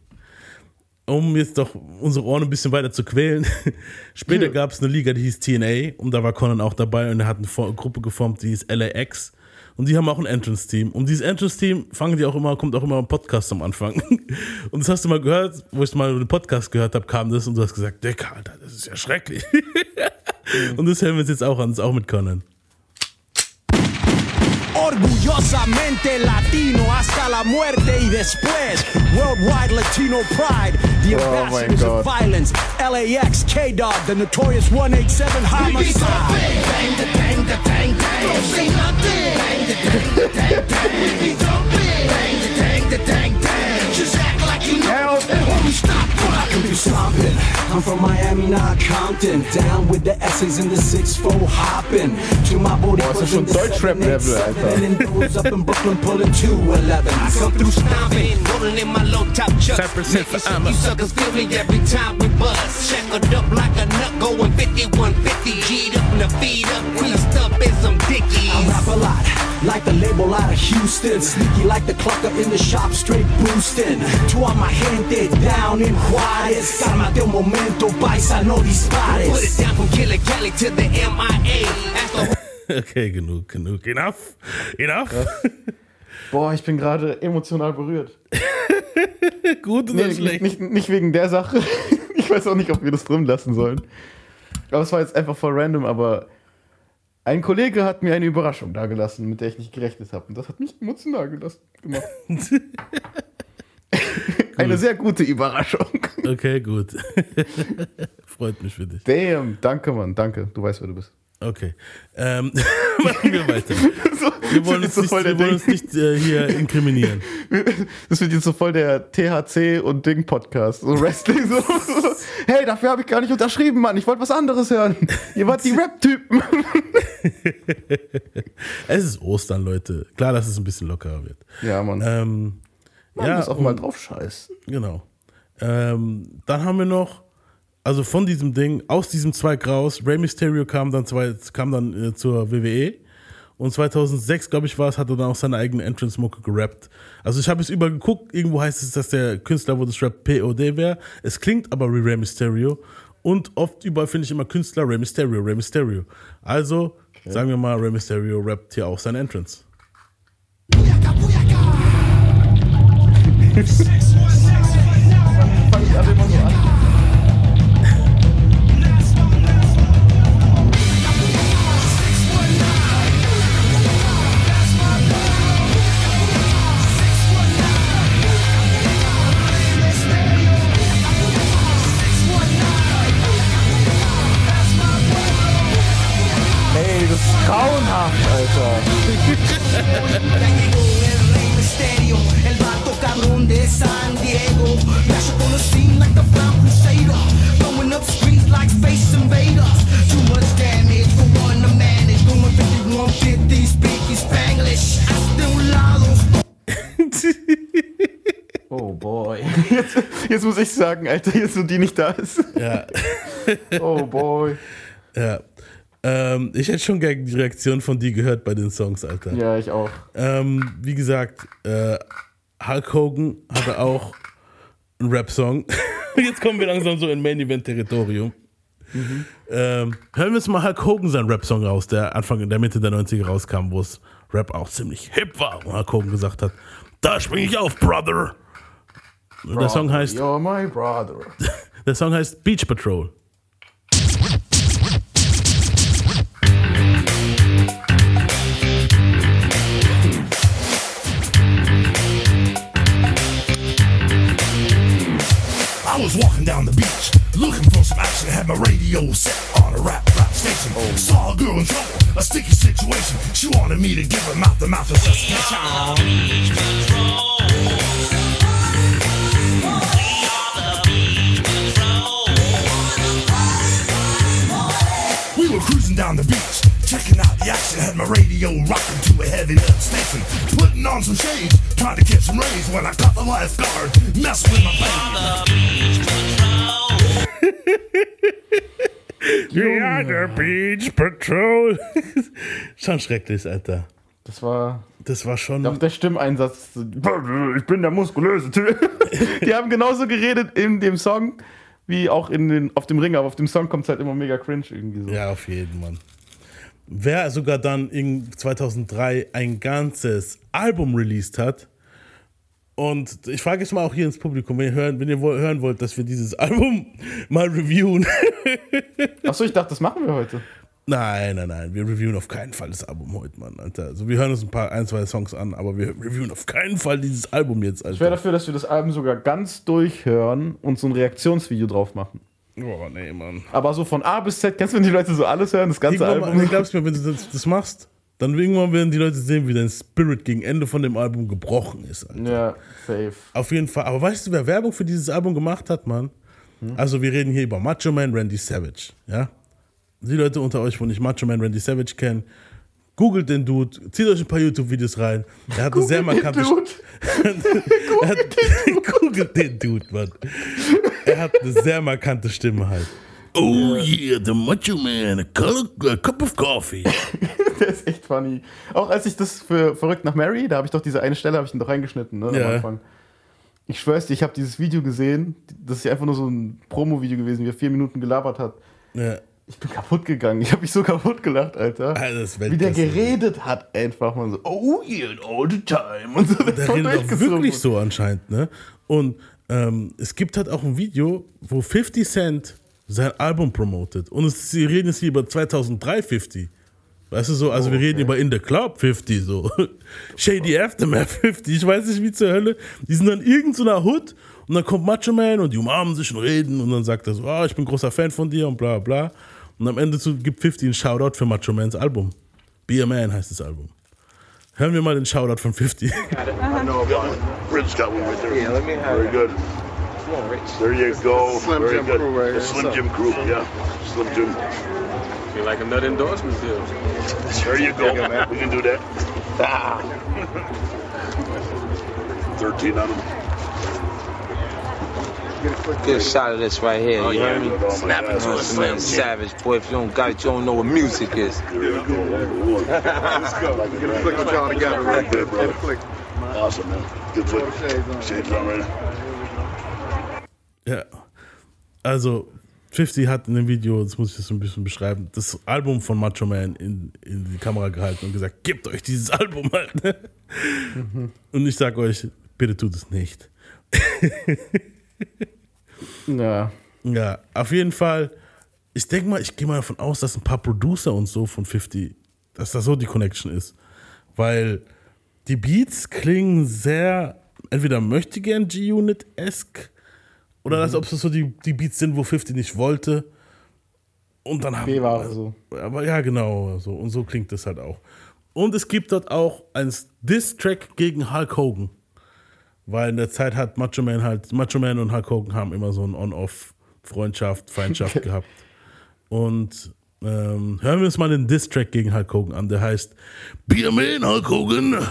Um jetzt doch unsere Ohren ein bisschen weiter zu quälen. [LAUGHS] Später Ja. gab es eine Liga, die hieß TNA und da war Conan auch dabei und er hat eine Gruppe geformt, die hieß LAX. Und die haben auch ein Entrance-Team. Und dieses Entrance-Team fangen die auch immer, kommt auch immer ein Podcast am Anfang. [LAUGHS] Und das hast du mal gehört, wo ich mal den Podcast gehört habe, kam das und du hast gesagt, Dicker, Alter, das ist ja schrecklich. [LAUGHS] Und das hören wir uns jetzt auch an, das ist auch mit Conan. Orgullosamente latino hasta la muerte y después. Worldwide Latino pride. The Oh my ambassadors God. of violence. LAX, K Dog, the notorious 187 homicide. I'm from Miami, not Compton. Down with the S's and the 6-4 hopping. To my body Boah, ist das schon Deutschrap-Level, Alter. And up in Brooklyn pulling 211. I come through stomping. rolling in my low top chuck. 5% for Making Amma. You suckers feel me every time we buzz. Shackled up like a nut, going 5150. G'd up in the feed up, greased up in some dickies. I rap a lot, like the label out of Houston. Sneaky like the clucker in the shop, straight boosting. To all my gente down in Juarez. Cálmate un momento, paisa, no Put it dispares. down from Killer Cali to the MIA. [LAUGHS] Okay, genug, genug. Enough. Enough. Boah, ich bin gerade emotional berührt. [LAUGHS] Gut Nee, oder nicht, schlecht? nicht, nicht wegen der Sache. [LAUGHS] Ich weiß auch nicht, ob wir das drin lassen sollen. Aber es war jetzt einfach voll random, aber ein Kollege hat mir eine Überraschung dagelassen, mit der ich nicht gerechnet habe. Und das hat mich emotional gelassen, gemacht. [LAUGHS] eine sehr gute Überraschung. Okay, gut. [LAUGHS] Freut mich für dich. Damn, danke, Mann, danke. Du weißt, wer du bist. Okay. Ähm, [LAUGHS] machen wir weiter. Wir wollen uns so nicht, wir wollen uns nicht äh, hier inkriminieren. Das wird jetzt so voll der THC und Ding-Podcast. So Wrestling, so. Hey, dafür habe ich gar nicht unterschrieben, Mann. Ich wollte was anderes hören. Ihr wart die [LAUGHS] Rap-Typen. Es ist Ostern, Leute. Klar, dass es ein bisschen lockerer wird. Ja, Mann. Ähm, Man ja, muss auch mal drauf scheißen. Genau. Ähm, dann haben wir noch, also von diesem Ding, aus diesem Zweig raus, Rey Mysterio kam dann, zwei, kam dann äh, zur WWE und 2006, glaube ich, war es, hat er dann auch seine eigene Entrance-Mucke gerappt. Also ich habe es übergeguckt, irgendwo heißt es, dass der Künstler, wo das Rap POD wäre. Es klingt aber wie Rey Mysterio und oft überall finde ich immer Künstler Rey Mysterio, Rey Mysterio. Also, sagen wir mal, Rey Mysterio rappt hier auch seine Entrance. Fang [LAUGHS] [LAUGHS] Jetzt, muss ich sagen, Alter, jetzt wo die nicht da ist. Ja. [LAUGHS] Oh boy. Ja. Ähm, ich hätte schon gerne die Reaktion von dir gehört bei den Songs, Alter. Ja, ich auch. Ähm, wie gesagt, äh, Hulk Hogan hatte auch einen Rap-Song. [LAUGHS] Jetzt kommen wir langsam so in Main-Event-Territorium. Ähm, hören wir uns mal Hulk Hogan seinen Rap-Song raus, der Anfang in der Mitte der 90er rauskam, wo es Rap auch ziemlich hip war. Und Hulk Hogan gesagt hat, da spring ich auf, Brother. Und der Song heißt, You're my brother. [LAUGHS] der Song heißt Beach Patrol. I was walking down the beach, looking for some action. Had my radio set on a rap rap station. Oh. Saw a girl in trouble, a sticky situation. She wanted me to give her mouth to mouth resuscitation. We cruising down the beach, checking out the action. Had my radio rocking to a heavy metal station. Putting on some shades, trying to catch some rays when I caught the lifeguard. Messing with my baby. [LAUGHS] Ja, der Beach Patrol. [LAUGHS] schon schrecklich, Alter. Das war Das war schon. auch der Stimmeinsatz. [LAUGHS] Ich bin der muskulöse Typ. Die haben genauso geredet in dem Song wie auch in den, auf dem Ring, aber auf dem Song kommt es halt immer mega cringe irgendwie so. Ja, auf jeden Mann. Wer sogar dann in 2003 ein ganzes Album released hat. Und ich frage jetzt mal auch hier ins Publikum, wenn ihr hören, wenn ihr hören wollt, dass wir dieses [LAUGHS] Album mal reviewen. Achso, ich dachte, das machen wir heute. Nein, nein, nein, wir reviewen auf keinen Fall das Album heute, Mann, Alter. Also wir hören uns ein paar, ein, zwei Songs an, aber wir reviewen auf keinen Fall dieses Album jetzt, Ich wäre Alter. dafür, dass wir das Album sogar ganz durchhören und so ein Reaktionsvideo drauf machen. Oh, nee, Mann. Aber so von A bis Z, kennst du, wenn die Leute so alles hören, das ganze Irgendwann, Album? nee, glaubst du mir, wenn du das, das machst, dann irgendwann werden die Leute sehen, wie dein Spirit gegen Ende von dem Album gebrochen ist, Alter. Ja, safe. Auf jeden Fall. Aber weißt du, wer Werbung für dieses Album gemacht hat, Mann? Also, wir reden hier über Macho Man Randy Savage. Ja? Die Leute unter euch, wo nicht Macho Man Randy Savage kennen, googelt den Dude, zieht euch ein paar YouTube-Videos rein. Er hat eine sehr markante [LAUGHS] er hat, googelt den Dude, Mann. Er hat eine sehr markante Stimme halt. Oh yeah, the Macho Man, a, color, a cup of coffee. [LAUGHS] Der ist echt funny. Auch als ich das für Verrückt nach Mary, da habe ich doch diese eine Stelle, habe ich ihn doch reingeschnitten, ne, Ja. am Anfang. Ich schwör's dir, ich habe dieses Video gesehen. Das ist ja einfach nur so ein Promo-Video gewesen, wie er vier Minuten gelabert hat. Ja. Ich bin kaputt gegangen. Ich habe mich so kaputt gelacht, Alter. Ist Wie der geredet hat, einfach mal so. Oh yeah, all the time. Und so. Der voll redet auch wirklich so anscheinend, ne? Und ähm, es gibt halt auch ein Video, wo 50 Cent sein Album promotet. Und es, sie reden jetzt hier über 2003 50. Weißt du so, also wir reden über In the Club 50, so. [LAUGHS] Shady Aftermath 50, ich weiß nicht wie zur Hölle. Die sind dann irgend so einer Hood Und dann kommt Macho Man und die umarmen sich und reden und dann sagt er so, ah, ich bin großer Fan von dir und bla bla. Und am Ende zu- gibt 50 einen Shoutout für Macho Mans Album. Be a Man heißt das Album. Hören wir mal den Shoutout von 50. [LAUGHS] I know about it. Rich got one right there. Yeah, let me have Very good. There you go. Slim Very Jim good. crew right The. Slim Jim crew, yeah. Slim Jim. Feel like another endorsement deal. There you go. We can do that. [LAUGHS] 13 on them. Get a shot of this right here, you yeah. heard me? Snap it to a slim savage, boy. If you don't got it, you don't know what music is. Let's go. Get a flick with y'all together right there, bro. Get a flick. Awesome, man. Good flick. Shades on. Right Ja. Also, 50 hat in dem Video, das muss ich jetzt ein bisschen beschreiben, das Album von Macho Man in, in die Kamera gehalten und gesagt, gebt euch dieses Album halt. Ne? Und ich sag euch, bitte tut es nicht. [LAUGHS] [LAUGHS] Ja. Ja, auf jeden Fall. Ich denke mal, ich gehe mal davon aus, dass ein paar Producer und so von 50, dass da so die Connection ist. Weil die Beats klingen sehr, entweder möchte gern G-Unit-esque oder als ob es so die, die Beats sind, wo 50 nicht wollte. Und dann haben B-Ware so. Aber ja, genau. So. Und so klingt das halt auch. Und es gibt dort auch ein Diss-Track gegen Hulk Hogan. Weil in der Zeit hat Macho Man halt, Macho Man und Hulk Hogan haben immer so ein On-Off-Freundschaft, Feindschaft [LAUGHS] gehabt. Und ähm, hören wir uns mal den Diss-Track gegen Hulk Hogan an, der heißt Be a Man, Hulk Hogan. [LAUGHS]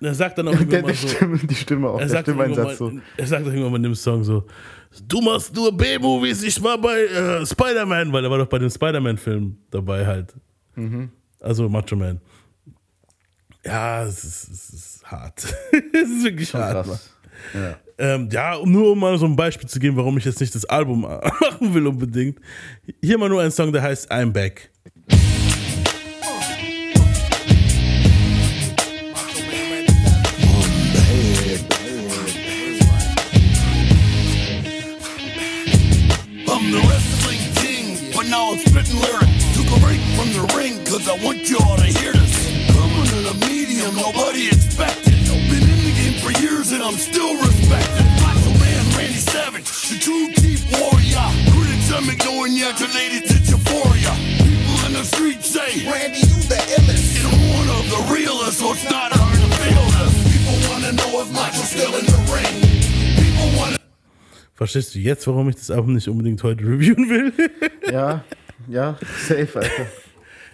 Er sagt dann auch Der, irgendwann mal der so. Stimme, die Stimme auch, Er der sagt, Stimmeinsatz so. er sagt irgendwann mal in dem Song so: Du machst nur B-Movies, ich war bei äh, Spider-Man, weil er war doch bei den Spider-Man-Filmen dabei halt. Mhm. Also Macho Man. Ja, es ist, es ist hart. [LAUGHS] es ist wirklich Schon hart. Ja. Ähm, ja, nur um mal so ein Beispiel zu geben, warum ich jetzt nicht das Album [LAUGHS] machen will unbedingt. Hier mal nur ein Song, der heißt I'm Back. I'm spitting lyrics. Took a break from the ring, cause I want you all to hear this. Coming in a medium, nobody expected. Been in the game for years and I'm still respected. Macho man, Randy Savage, the true deep warrior. Critics, I'm ignoring ya, your ladies, it's euphoria. People in the street say, Randy, you the illest. And I'm one of the realest, so it's not hard to feel this. People wanna know if Macho's still in the ring. People wanna Verstehst du jetzt, warum ich das Album nicht unbedingt heute reviewen will? ja, [LAUGHS] ja, safe, Alter.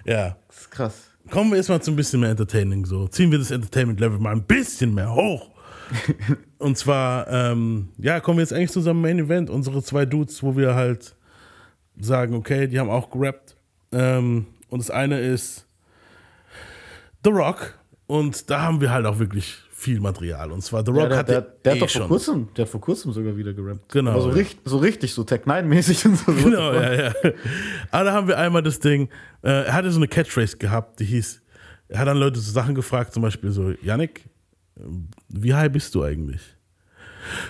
ja. Das ist krass. Kommen wir erstmal zu ein bisschen mehr Entertaining. So. Ziehen wir das Entertainment-Level mal ein bisschen mehr hoch. [LAUGHS] Und zwar, ähm, ja, kommen wir jetzt eigentlich zu unserem Main Event. Unsere zwei Dudes, wo wir halt sagen, okay, die haben auch gerappt. Ähm, und das eine ist The Rock. Und da haben wir halt auch wirklich viel Material. Und zwar The Rock Ja, der, hat der, der eh hat doch vor schon. kurzem, der hat vor kurzem sogar wieder gerappt. Genau, so, ja. richtig, so richtig, so Tech 9-mäßig und so. Genau, ja, ja. Aber da haben wir einmal das Ding, äh, er hatte so eine Catchphrase gehabt, die hieß, er hat dann Leute so Sachen gefragt, zum Beispiel so, Yannick, äh, wie high bist du eigentlich?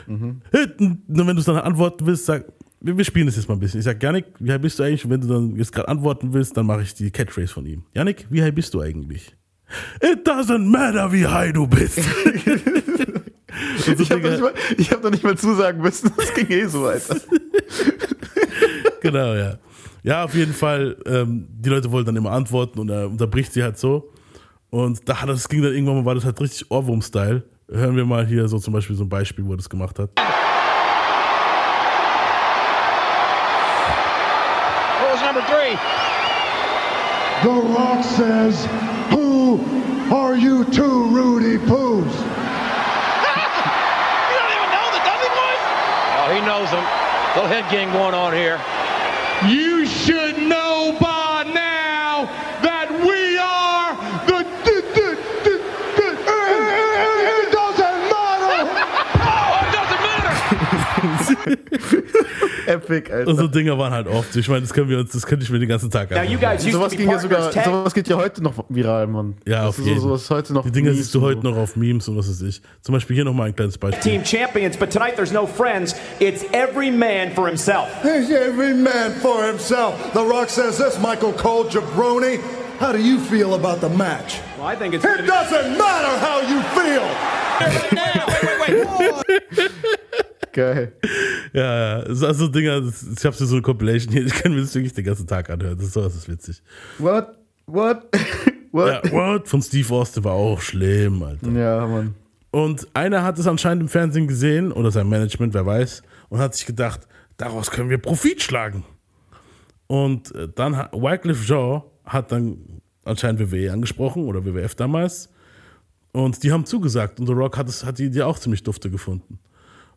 Äh, und Wenn du es dann antworten willst, sag, wir, wir spielen das jetzt mal ein bisschen. Ich sag, Yannick, wie high bist du eigentlich? Und wenn du dann jetzt gerade antworten willst, dann mache ich die Catchphrase von ihm. Yannick, wie high bist du eigentlich? It doesn't matter, wie high du bist. [LAUGHS] So Ich habe noch, hab noch nicht mal zusagen müssen. Das ging eh so, Alter. [LAUGHS] genau, ja. Ja, auf jeden Fall, ähm, die Leute wollen dann immer antworten und er unterbricht sie halt so. Und da hat das ging dann irgendwann mal, war das halt richtig Ohrwurm-Style. Hören wir mal hier so zum Beispiel so ein Beispiel, wo er das gemacht hat. What was number three? The Rock says, you two Rudy Poos? [LAUGHS] You don't even know the Dudley Boys? Oh, he knows them. Little head game going on here. You should Epic, Alter. Und so Dinger waren halt oft. Ich meine, das können wir uns, das könnte ich mir den ganzen Tag anhören. to Sowas ging ja sogar, sowas geht ja heute noch viral, Mann. Ja, Das auf ist jeden So, sowas heute noch. Die Dinger siehst du und heute so. noch auf Memes und was weiß ich. Zum Beispiel hier nochmal ein kleines Beispiel. Team champions, but tonight there's no friends. It's every man for himself. He's every man for himself. The Rock says this, Michael Cole Jabroni. How do you feel about the match? Well, I think it's. It doesn't matter how you feel. [LAUGHS] now. Geil. Ja, ja. Das ist Also Dinger, das, ich habe so eine Compilation hier, [LAUGHS] ich kann mir das wirklich den ganzen Tag anhören. Das ist sowas ist witzig. What? What? [LAUGHS] What? Ja, What? Von Steve Austin war auch schlimm, Alter. Ja, Mann. Und einer hat es anscheinend im Fernsehen gesehen, oder sein Management, wer weiß, und hat sich gedacht, daraus können wir Profit schlagen. Und äh, dann hat Wycliffe Jean hat dann anscheinend WWE angesprochen, oder WWF damals, und die haben zugesagt. Und The Rock hat, es, hat die Idee auch ziemlich dufte gefunden.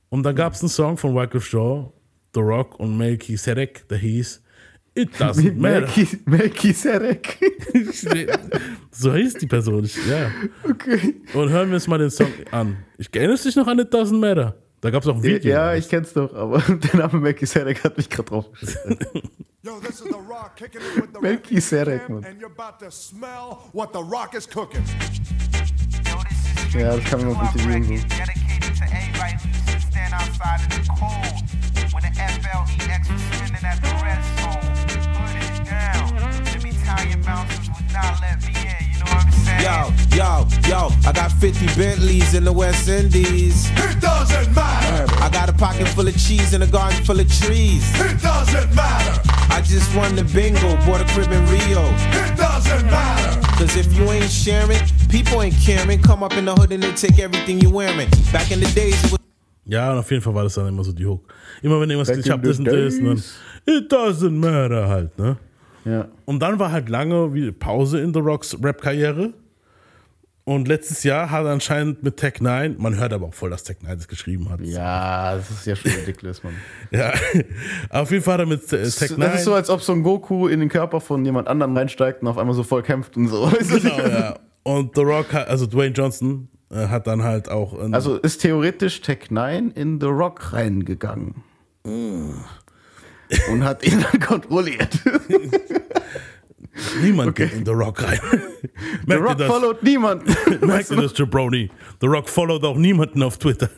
Und dann gab es einen Song von Wycliffe Jean, The Rock und Melky Sedek, der hieß It Doesn't [LAUGHS] Matter. Melki- Melchisedek. [LAUGHS] so hieß die Person. Ja. Okay. Und hören wir uns mal den Song an. Ich erinnerst dich noch an It Doesn't Matter? Da gab es auch ein Video. Ja, ich kenn's doch, aber [LAUGHS] der Name Melchisedek hat mich gerade drauf geschissen. Yo, this is The Rock kicking it with the Melchisedek, Jam, man. and you're about to smell what The Rock is cooking. Ja, das kann man auf dem TV und so. Dedicated to everybody who used to stand outside in the cold when the FLEX was spinning at the red zone. Hood it down. Them Italian bouncers would not let me in, you know what I'm saying? Yo, yo, yo, I got 50 Bentleys in the West Indies. It pocket full of cheese and a garden full of trees. It doesn't matter. I just won the bingo, bought a crib in Rio. It doesn't matter. Cause if you ain't sharing, people ain't caring. Come up in the hood and they take everything you wearing. Back in the days, it was Ja, und auf jeden Fall war das dann immer so die Hook. Immer wenn irgendwas, ich hab das und das, und dann, it doesn't matter halt, ne? Ja. Und dann war halt lange wie Pause in The Rocks Rap-Karriere. Und letztes Jahr hat er anscheinend mit Tech 9, man hört aber auch voll, dass Tech 9 das geschrieben hat. ja, das ist ja schon ridiculous, Mann. [LAUGHS] Ja. Auf jeden Fall hat er mit äh, Tech 9. Das ist so, als ob so ein Goku in den Körper von jemand anderem reinsteigt und auf einmal so voll kämpft und so. [LAUGHS] Genau, ja. Und The Rock, hat, also Dwayne Johnson, äh, hat dann halt auch. Also ist theoretisch Tech 9 in The Rock reingegangen. Und hat ihn dann [LAUGHS] kontrolliert. Niemand geht in The Rock rein. The Rock das? followed niemand. Merkt ihr das, Jabroni? The Rock followed auch niemanden auf Twitter.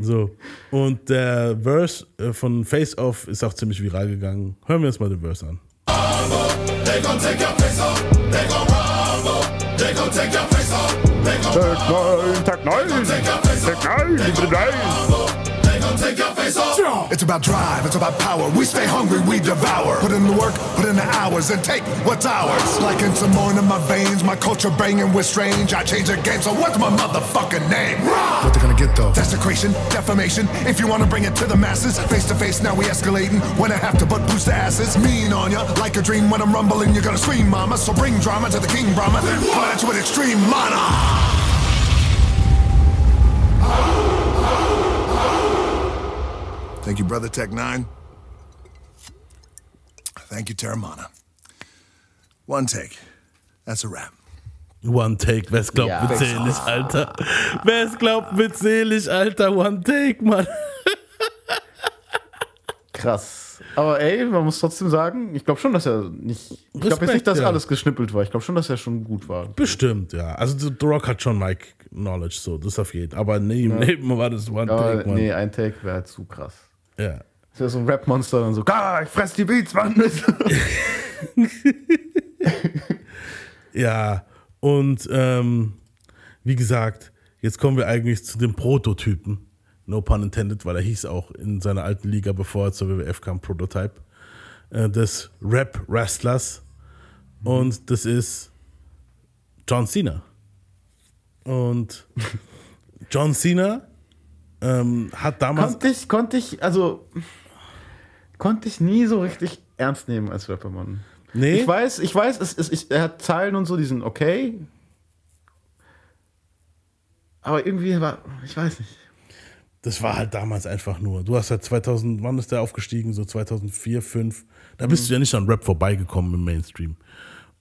so. Und der Verse äh, von Face Off ist auch ziemlich viral gegangen. Hören wir uns mal den Verse an. Take gon' take your face off. Take your. It's about drive, it's about power. We stay hungry, we devour. Put in the work, put in the hours, and take what's ours. Like in some more in my veins, my culture banging with strange. I change the game, so what's my motherfucking name? What they gonna get though? Desecration, defamation. If you wanna bring it to the masses, face to face, now we escalating. When I have to butt boost the asses, mean on ya. Like a dream when I'm rumbling, you're gonna scream, mama. So bring drama to the king, Brahma. Come at you with extreme mana. Thank you, Brother Tech 9. Thank you, Terramana. One take. That's a wrap. One Take, wer es glaubt, Ja. wird selig, Alter. Wer es glaubt, wird selig, Alter. One Take, Mann. Krass. Aber ey, man muss trotzdem sagen, ich glaube schon, dass er nicht. Ich glaube jetzt nicht, dass ja. alles geschnippelt war. Ich glaube schon, dass er schon gut war. Bestimmt, ja. Also The Rock hat schon Mike Knowledge, so, das auf jeden Aber neben, neben war das One Aber Take, Mann. nee, ein Take wäre halt zu krass. Ja. Ist ja so ein Rap-Monster dann so, ah, ich fress die Beats, Mann. [LAUGHS] Ja, und ähm, wie gesagt, jetzt kommen wir eigentlich zu dem Prototypen. No pun intended, weil er hieß auch in seiner alten Liga, bevor er zur WWF kam, Prototype. Äh, des Rap-Wrestlers. Und das ist John Cena. Und [LAUGHS] John Cena ähm, hat damals. Konnte ich, konnte ich, also konnte ich nie so richtig ernst nehmen als Rappermann. Nee. Ich weiß, ich weiß, es, es, ich, er hat Zeilen und so, die sind okay. Aber irgendwie war, ich weiß nicht. Das war halt damals einfach nur. Du hast halt 2000, wann ist der aufgestiegen? So 2004, 2005. Da bist du ja nicht an Rap vorbeigekommen im Mainstream.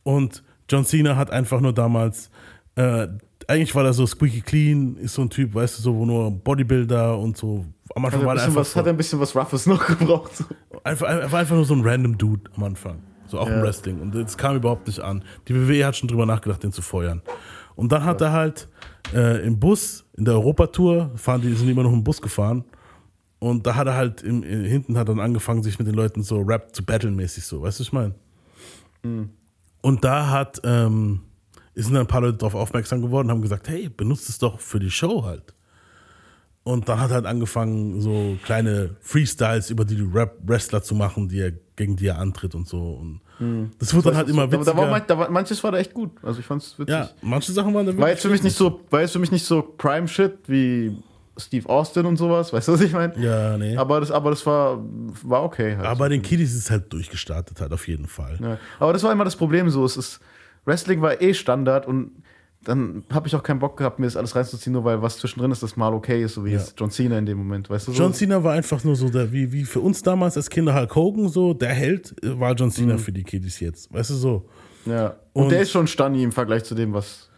Und John Cena hat einfach nur damals, äh, eigentlich war er so squeaky clean, ist so ein Typ, weißt du, so, wo nur Bodybuilder und so. Am Hat Anfang er, war ein bisschen einfach, was, hat er ein bisschen was Roughes noch [LAUGHS] gebraucht. So. einfach, er war einfach nur so ein random Dude am Anfang. So auch im Ja. Wrestling. Und das kam überhaupt nicht an. Die WWE hat schon drüber nachgedacht, den zu feuern. Und dann hat er halt äh, im Bus, in der Europatour, fahren die, sind immer noch im Bus gefahren. Und da hat er halt im, äh, hinten hat er dann angefangen, sich mit den Leuten so Rap zu battlen mäßig so. Weißt du, was ich meine? Und da hat, ähm, sind dann ein paar Leute darauf aufmerksam geworden und haben gesagt, hey, benutzt es doch für die Show halt. Und dann hat er halt angefangen, so kleine Freestyles über die Rap-Wrestler zu machen, die er, gegen die er antritt und so. Und das wurde dann halt immer witziger. da war, man- da war, manches war da echt gut. Also ich fand's witzig. ja, manche Sachen waren da War jetzt für mich witzig. nicht so, war jetzt für mich nicht so Prime-Shit wie Steve Austin und sowas, weißt du, was ich meine? Ja, nee. Aber das, aber das war, war okay halt. Aber den Kiddies ist es halt durchgestartet halt auf jeden Fall. Ja. Aber das war immer das Problem so. Es ist, Wrestling war eh Standard und dann habe ich auch keinen Bock gehabt, mir das alles reinzuziehen, nur weil was zwischendrin ist, das mal okay ist, so wie Ja. jetzt John Cena in dem Moment, weißt du? So? John Cena war einfach nur so, der, wie, wie für uns damals als Kinder Hulk Hogan so, der Held äh, war John Cena für die Kiddies jetzt. Weißt du so? Ja. Und, Und- der ist schon Stunny im Vergleich zu dem, was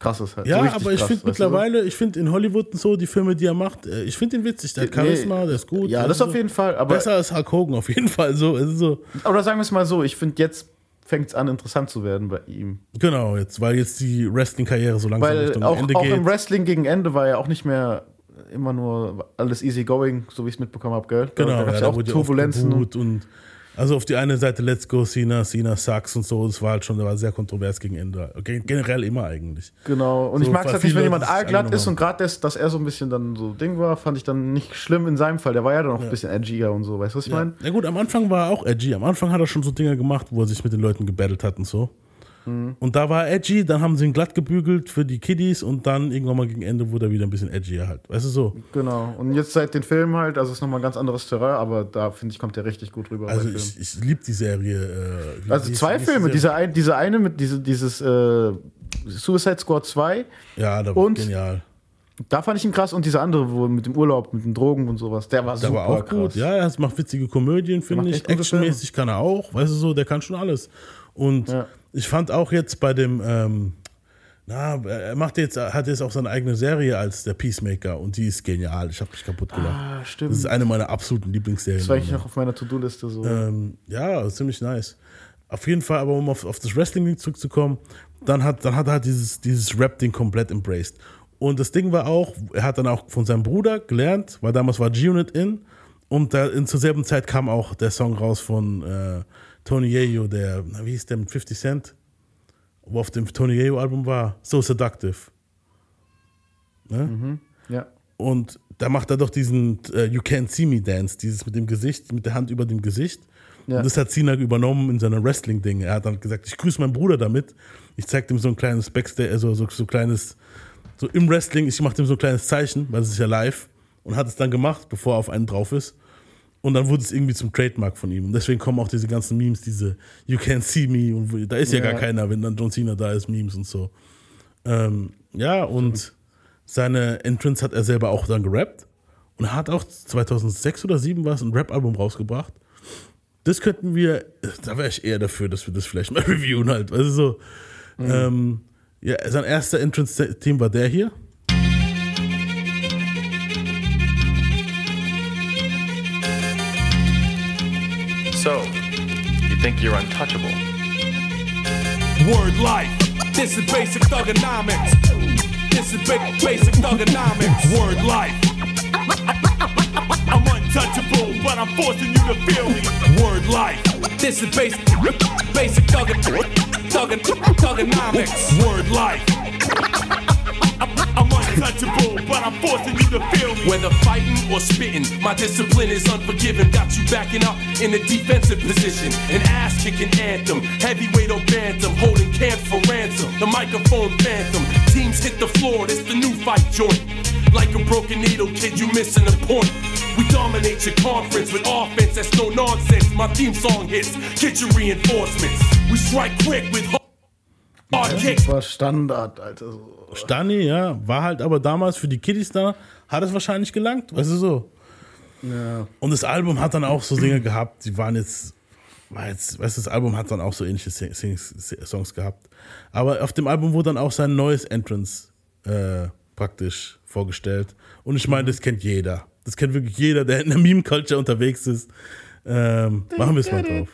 krass ist halt. Ja, so aber ich finde du so? mittlerweile, ich finde in Hollywood und so, die Filme, die er macht, äh, ich finde ihn witzig. Der hat Nee, Charisma, der ist gut. Ja, das du auf so. jeden Fall. Aber, Besser als Hulk Hogan auf jeden Fall so. So. oder sagen wir es mal so, ich finde jetzt fängt es an, interessant zu werden bei ihm. Genau, jetzt, weil jetzt die Wrestling-Karriere so langsam Weil Richtung auch, Ende auch geht. im Wrestling gegen Ende war ja auch nicht mehr immer nur alles easy going, so wie ich es mitbekommen habe, gell? Genau, da gab's da ja auch ja oft Turbulenzen. gebuht und also auf die eine Seite Let's Go Cena, Cena sucks und so, das war halt schon, war sehr kontrovers gegen Ende. Gen- Generell immer eigentlich. Genau, und So, ich mag es halt nicht, wenn jemand angenommen ist und gerade das, dass er so ein bisschen dann so Ding war, fand ich dann nicht schlimm in seinem Fall. Der war ja dann auch ein bisschen edgier und so, weißt du, was ich Ja. meine? ja gut, am Anfang war er auch edgy. Am Anfang hat er schon so Dinge gemacht, wo er sich mit den Leuten gebettelt hat und so. Mhm. Und da war er edgy, dann haben sie ihn glatt gebügelt für die Kiddies und dann irgendwann mal gegen Ende wurde er wieder ein bisschen edgier halt. Weißt du so? Genau. Und jetzt seit den Filmen halt, also ist nochmal ein ganz anderes Terrain, aber da finde ich, kommt der richtig gut rüber. Also ich, ich liebe die Serie. Äh, also zwei die Filme, diese, ein, diese eine mit diese, dieses äh, Suicide Squad 2, Ja, da war und- genial. da fand ich ihn krass und diese andere, wo mit dem Urlaub, mit den Drogen und sowas, der war Der super war auch krass. gut. Ja, er macht witzige Komödien, finde ich. Actionmäßig kann er auch. Weißt du so, der kann schon alles. Und Ja. Ich fand auch jetzt bei dem, ähm, na, er macht jetzt, hat jetzt auch seine eigene Serie als der Peacemaker und die ist genial. Ich habe mich kaputt gelacht. Ah, stimmt. Das ist eine meiner absoluten Lieblingsserien. Das war eigentlich noch auf meiner To-Do-Liste so. Ähm, ja, ziemlich nice. Auf jeden Fall, aber um auf, auf das Wrestling zurückzukommen, dann hat, dann hat er halt dieses, dieses Rap-Ding komplett embraced. Und das Ding war auch, er hat dann auch von seinem Bruder gelernt, weil damals war G-Unit in. Und da, in, zur selben Zeit kam auch der Song raus von äh, Tony Yayo, der, na, wie hieß der mit 50 Cent? Wo auf dem Tony Yayo Album war, So Seductive. Ne? ja. Und da macht er doch diesen äh, You Can't See Me Dance, dieses mit dem Gesicht, mit der Hand über dem Gesicht. Ja. Und das hat Cena übernommen in seiner Wrestling-Ding. Er hat dann gesagt, ich grüße meinen Bruder damit. Ich zeig dem so ein kleines Backstage, also so, so kleines, so im Wrestling, ich mache dem so ein kleines Zeichen, weil es ist ja live. Und hat es dann gemacht, bevor er auf einen drauf ist. Und dann wurde es irgendwie zum Trademark von ihm. Und deswegen kommen auch diese ganzen Memes, diese You Can't See Me. Und da ist ja, Ja. gar keiner, wenn dann John Cena da ist, Memes und so. Ähm, ja, und seine Entrance hat er selber auch dann gerappt. Und hat auch 2006 oder 2007 war es ein Rap-Album rausgebracht. Das könnten wir, da wäre ich eher dafür, dass wir das vielleicht mal [LAUGHS] reviewen halt. Also so, ähm, ja, sein erster Entrance-Team war der hier. So, you think you're untouchable? Word life. This is basic thugonomics. This is ba- basic thugonomics. Word life. I'm untouchable, but I'm forcing you to feel me. Word life. This is basic, basic thuggin', thuggin', thugonomics. Word life. I'm untouchable, but I'm forcing you to feel me. Whether fighting or spitting, my discipline is unforgiving. Got you backing up in a defensive position. An ass kicking anthem, heavyweight or bantam, holding camps for ransom. The microphone phantom, teams hit the floor, it's the new fight joint. Like a broken needle, kid, you missing a point. We dominate your conference with offense that's no nonsense. My theme song hits, get your reinforcements. We strike quick with hard kicks. Standard, Alter. Stani, ja, war halt aber damals für die Kiddies da, hat es wahrscheinlich gelangt, weißt du so. Ja. Und das Album hat dann auch so Dinge gehabt, die waren jetzt, war jetzt, weißt du, das Album hat dann auch so ähnliche Sing- Sing- Songs gehabt. Aber auf dem Album wurde dann auch sein neues Entrance äh, praktisch vorgestellt. Und ich meine, das kennt jeder. Das kennt wirklich jeder, der in der Meme-Culture unterwegs ist. Ähm, machen wir es mal drauf.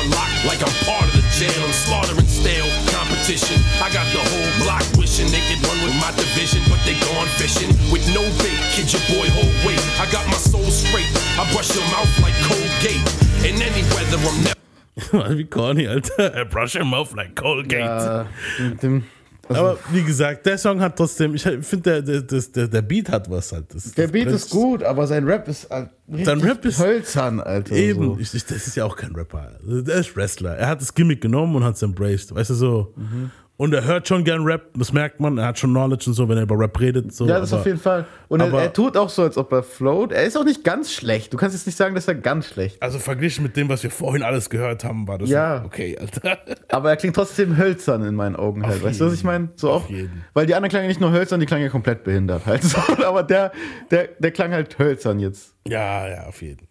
On lock like I'm part of the jail. I'm slaughtering stale competition. I got the whole block wishing they could run with my division, but they gone fishing with no bait. Kid, your boy, hold weight. I got my soul straight. I brush your mouth like Colgate. In any weather, I'm never. Wie corny, Alter. Brush your mouth like Colgate. Ja, mit dem, also, Aber wie gesagt, der Song hat trotzdem, ich finde, der, der, der, der Beat hat was halt. Das, der das Beat ist gut, aber sein Rap ist halt Sein Rap ist- hölzern, Alter. Eben, So. ich, ich, das ist ja auch kein Rapper. Der ist Wrestler. Er hat das Gimmick genommen und hat es embraced. Weißt du so? Mhm. Und er hört schon gern Rap, das merkt man. Er hat schon Knowledge und so, wenn er über Rap redet. So, ja, das aber- auf jeden Fall. Und er, aber- er tut auch so, als ob er float. Er ist auch nicht ganz schlecht. Du kannst jetzt nicht sagen, dass er ganz schlecht Also verglichen mit dem, was wir vorhin alles gehört haben, war das Ja. okay, Alter. [LAUGHS] Aber er klingt trotzdem hölzern in meinen Augen halt. Auf Weißt du, was ich meine? So Auf auch, jeden. weil die anderen klangen nicht nur hölzern, die klangen ja komplett behindert halt. So, [LAUGHS] aber der, der, der klang halt hölzern jetzt. Ja, ja, auf jeden.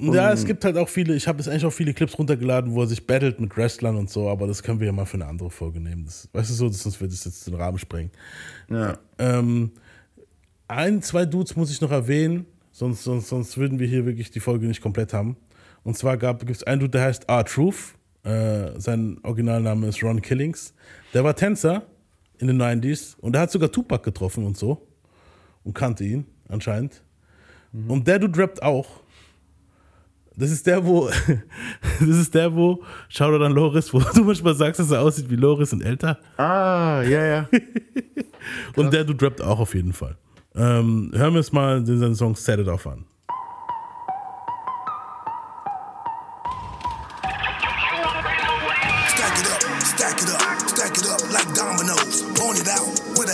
Ja, es gibt halt auch viele, ich habe jetzt eigentlich auch viele Clips runtergeladen, wo er sich battelt mit Wrestlern und so, aber das können wir ja mal für eine andere Folge nehmen. Das, weißt du so, das- sonst wird es jetzt den Rahmen sprengen. Ja. Ähm, ein, zwei Dudes muss ich noch erwähnen, sonst, sonst, sonst würden wir hier wirklich die Folge nicht komplett haben. Und zwar gibt es einen Dude, der heißt R-Truth. Äh, sein Originalname ist Ron Killings. Der war Tänzer in den 90s und der hat sogar Tupac getroffen und so. Und kannte ihn anscheinend. Und der Dude rappt auch. Das ist der, wo, [LAUGHS] das ist der, wo, schau dir dann Loris, wo [LAUGHS] du manchmal sagst, dass er aussieht wie Loris und älter. Ah, ja, ja. [LAUGHS] Und der Dude rappt auch auf jeden Fall. Ähm, hören wir uns mal den seinen Song Set It Off an.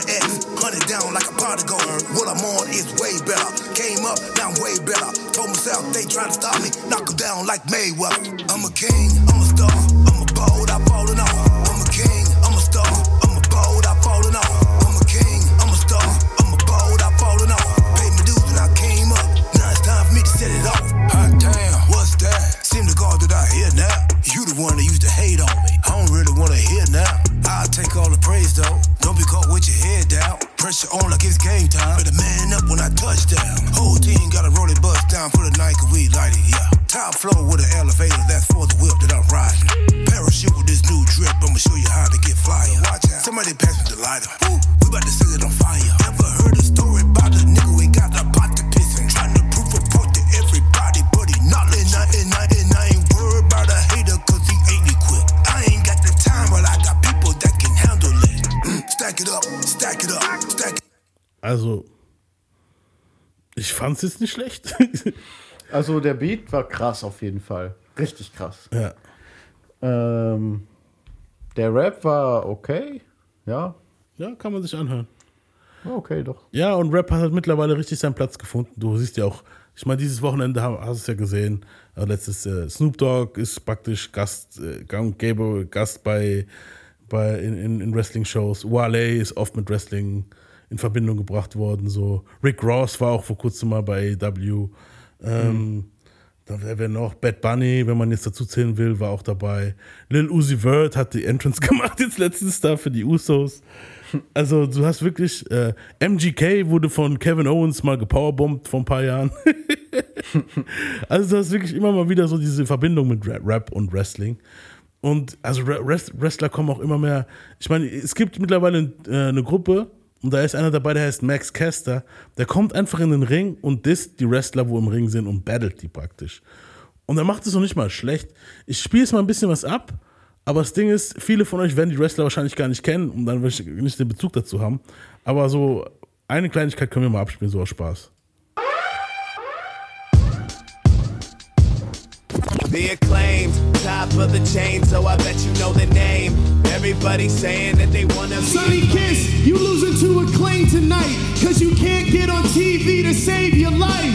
An X, hunt it down like a prodigal. What I'm on is way better. Came up, now I'm way better. Told myself they try to stop me, knock 'em down like Mayweather. I'm a king, I'm a star, I'm a bold, I'm fallen off. Fand's jetzt nicht schlecht. [LAUGHS] Also der Beat war krass auf jeden Fall. Richtig krass. ja. Ähm, der Rap war okay. Ja. ja, kann man sich anhören. Okay, doch. Ja, und Rap hat halt mittlerweile richtig seinen Platz gefunden. Du siehst ja auch, ich meine, dieses Wochenende hast du es ja gesehen. Äh, letztes äh, Snoop Dogg ist praktisch Gast, äh, gäbe Gast bei, bei in, in, in Wrestling-Shows. Wale ist oft mit Wrestling in Verbindung gebracht worden. So Rick Ross war auch vor kurzem mal bei AEW. Ähm, Da wäre noch Bad Bunny, wenn man jetzt dazu zählen will, war auch dabei. Lil Uzi Vert hat die Entrance [LAUGHS] gemacht jetzt letztens da für die Usos. Also du hast wirklich, äh, MGK wurde von Kevin Owens mal gepowerbombt vor ein paar Jahren. [LAUGHS] also du hast wirklich immer mal wieder so diese Verbindung mit Rap, und Wrestling. Und also Re- Wrest- Wrestler kommen auch immer mehr. Ich meine, es gibt mittlerweile äh, eine Gruppe und da ist einer dabei, der heißt Max Caster. Der kommt einfach in den Ring und disst die Wrestler, wo im Ring sind und battelt die praktisch. Und er macht es noch nicht mal schlecht. Ich spiele es mal ein bisschen was ab, aber das Ding ist, viele von euch werden die Wrestler wahrscheinlich gar nicht kennen und dann nicht den Bezug dazu haben. Aber so eine Kleinigkeit können wir mal abspielen, so aus Spaß. The acclaimed, top of the chain, so I bet you know the name. Everybody's saying that they wanna. Sonny Kiss, you losing to a claim tonight, cause you can't get on TV to save your life.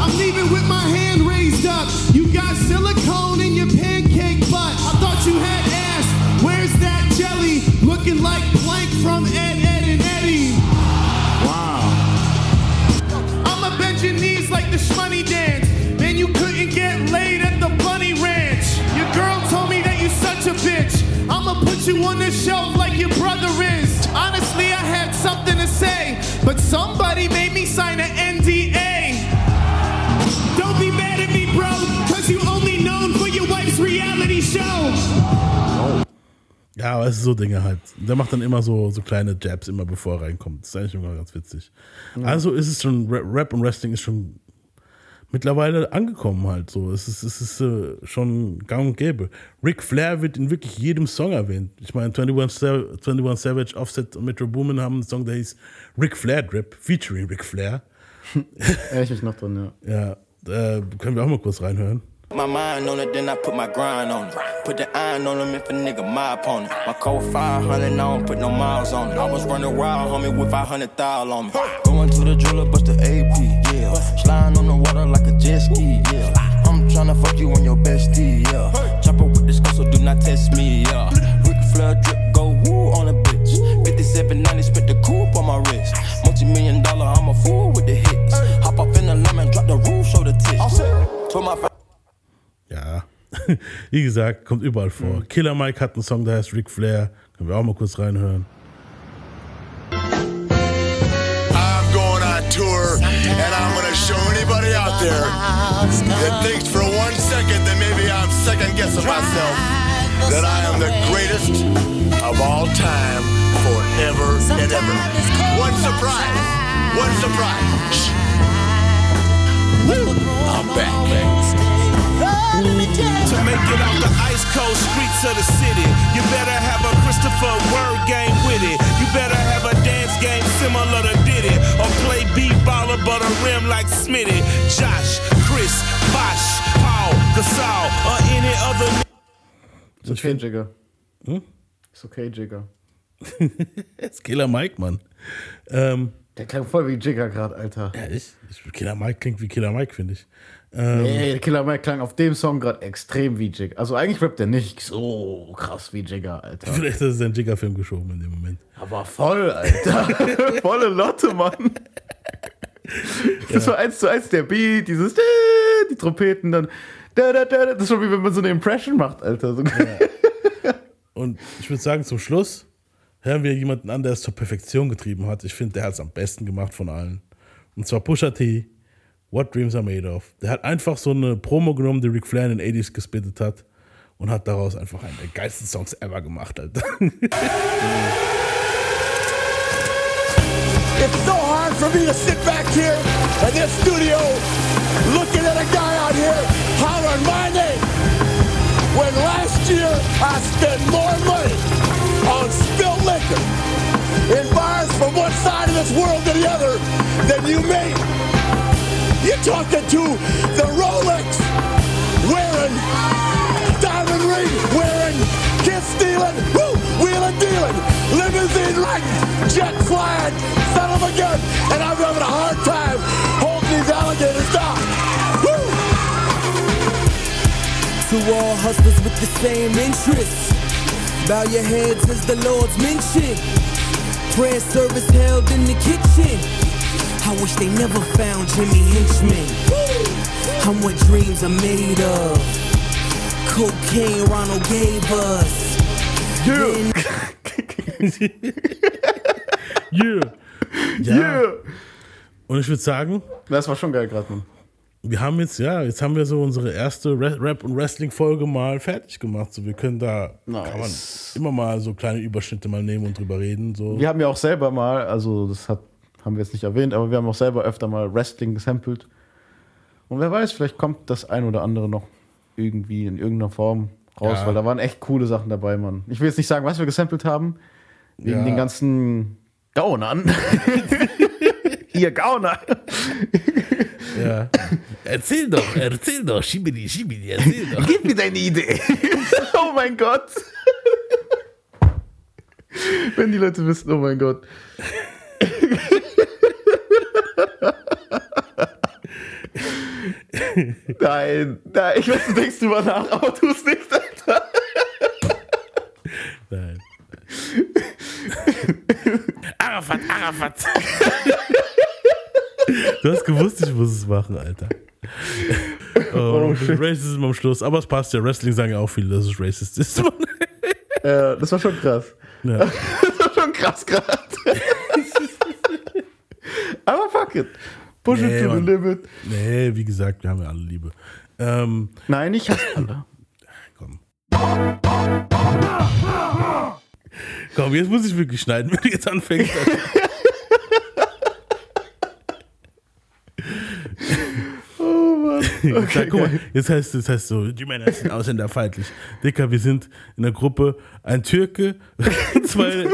I'm leaving with my hand raised up. You got silicone in your pancake butt. I thought you had ass. Where's that jelly? Looking like Plank from Ed, Ed, put you on the shelf like your brother is. Honestly, I had something to say, but somebody made me sign an NDA. Don't be mad at me, bro, cause you only known for your wife's reality show. Ja, aber es ist so Dinge halt. Der macht dann immer so, so kleine Jabs, immer bevor er reinkommt. Das ist eigentlich immer ganz witzig. Ja. Also ist es schon, Ra- Rap und Wrestling ist schon mittlerweile angekommen halt so. Es ist, es ist äh, schon gang und gäbe. Ric Flair wird in wirklich jedem Song erwähnt. Ich meine, 21, Sa- 21 Savage, Offset und Metro Boomin haben einen Song, der hieß Ric Flair Drip, featuring Ric Flair. [LAUGHS] Ja, ich noch drin, ja. Ja, äh, können wir auch mal kurz reinhören. My mind on it, then I put my grind on it. Put the iron on him if a nigga my opponent. My code 500, I don't put no miles on it. I was running wild, homie, with 500 thou on me. Going to the AP, yeah. Sliding on the water like a jet ski, yeah. I'm tryna fuck you on your bestie, yeah. Chopper with this gun, so do not test me, yeah. Ric Flair drip, go woo on a bitch. 5790, spit the coupe on my wrist. Multi million dollar, I'm a fool with the hits. Hop off in the lemon, drop the roof, show the tits. Put my Ja, [LAUGHS] wie gesagt, kommt überall vor. Killer Mike hat einen Song, der heißt Ric Flair. Können wir auch mal kurz reinhören. There that thinks for one second that maybe I'm second guessing myself that I am the greatest of all time, forever and ever. One surprise, one surprise. I'm back. To make it out the ice cold streets of the city, you better have a Christopher word game with it. You better have a dance game similar to Diddy, or play b-baller but a rim like Smitty. Josh, Chris, Bosh, Paul, Gasol, or any other. Ist okay, Jigger. Hm? Ist okay, Jigger. [LAUGHS] ist Killer Mike, Mann. Ähm, um, Der klang voll wie Jigger gerade, Alter. Ja, ich, ich, Killer Mike klingt wie Killer Mike, finde ich. Ähm, Nee, Killer Mike klang auf dem Song gerade extrem wie Jigger. Also eigentlich rappt er nicht so krass wie Jigger, Alter. [LAUGHS] Vielleicht ist es ein Jigger-Film geschoben in dem Moment. Aber voll, Alter. [LAUGHS] Volle Lotte, Mann. Das war eins zu eins der Beat, dieses die Trompeten, dann das ist schon wie wenn man so eine Impression macht, Alter. So. Und ich würde sagen, zum Schluss hören wir jemanden an, der es zur Perfektion getrieben hat. Ich finde, der hat es am besten gemacht von allen. Und zwar Pusha T, What Dreams Are Made Of. Der hat einfach so eine Promo genommen, die Ric Flair in den 80s gespittet hat und hat daraus einfach einen der geilsten Songs ever gemacht, Alter. [LAUGHS] It's so hard for me to sit back here in this studio looking at a guy out here hollering my name when last year I spent more money on spilled liquor in bars from one side of this world to the other than you made. You're talking to the Rolex wearing, diamond ring wearing, kiss stealing, woo, wheeling dealing, limousine riding, jet flying, son of a gun, and I'm having a hard time holding these alligators down. Woo! To all hustlers with the same interests, bow your heads as the Lord's mention. Prayer service held in the kitchen. I wish they never found Jimmy Henchman. I'm what dreams are made of. Cocaine Ronald gave us. Then- [LAUGHS] Yeah. Ja. Yeah. Und ich würde sagen, Das war schon geil gerade, Mann. wir haben jetzt, ja, jetzt haben wir so unsere erste Ra- Rap- und Wrestling-Folge mal fertig gemacht. So, wir können da, Nice. kann man immer mal so kleine Überschnitte mal nehmen und drüber reden. So. Wir haben ja auch selber mal, also das hat, haben wir jetzt nicht erwähnt, aber wir haben auch selber öfter mal Wrestling gesampelt. Und wer weiß, vielleicht kommt das ein oder andere noch irgendwie in irgendeiner Form raus, Ja. weil da waren echt coole Sachen dabei, Mann. Ich will jetzt nicht sagen, was wir gesampelt haben, wegen Ja. den ganzen Gaunern. [LAUGHS] Ihr Gauner. Ja. Erzähl doch, erzähl doch, Schibidi, Schibidi, erzähl doch. Gib mir deine Idee. [LAUGHS] oh mein Gott. Wenn die Leute wissen, oh mein Gott. Nein, nein, ich weiß, du denkst drüber nach, aber tu es nicht, Alter. Nein. [LAUGHS] Arafat, Arafat. Du hast gewusst, ich muss es machen, Alter. [LAUGHS] Oh, Racism am Schluss. Aber es passt ja. Wrestling sagen ja auch viele, dass es racist ist. Ja, das war schon krass. Ja. [LAUGHS] Das war schon krass gerade. aber fuck it. Push Nee, it to the limit. Nee, wie gesagt, wir haben ja alle Liebe. Ähm, Nein, ich hasse alle. [LAUGHS] komm. Komm, jetzt muss ich wirklich schneiden, wenn du jetzt anfängst. [LAUGHS] Oh Mann. Jetzt, [LAUGHS] Okay, guck mal, jetzt heißt es heißt so, die Männer sind ausländerfeindlich. Dicker, wir sind in der Gruppe ein Türke, [LAUGHS] zwei,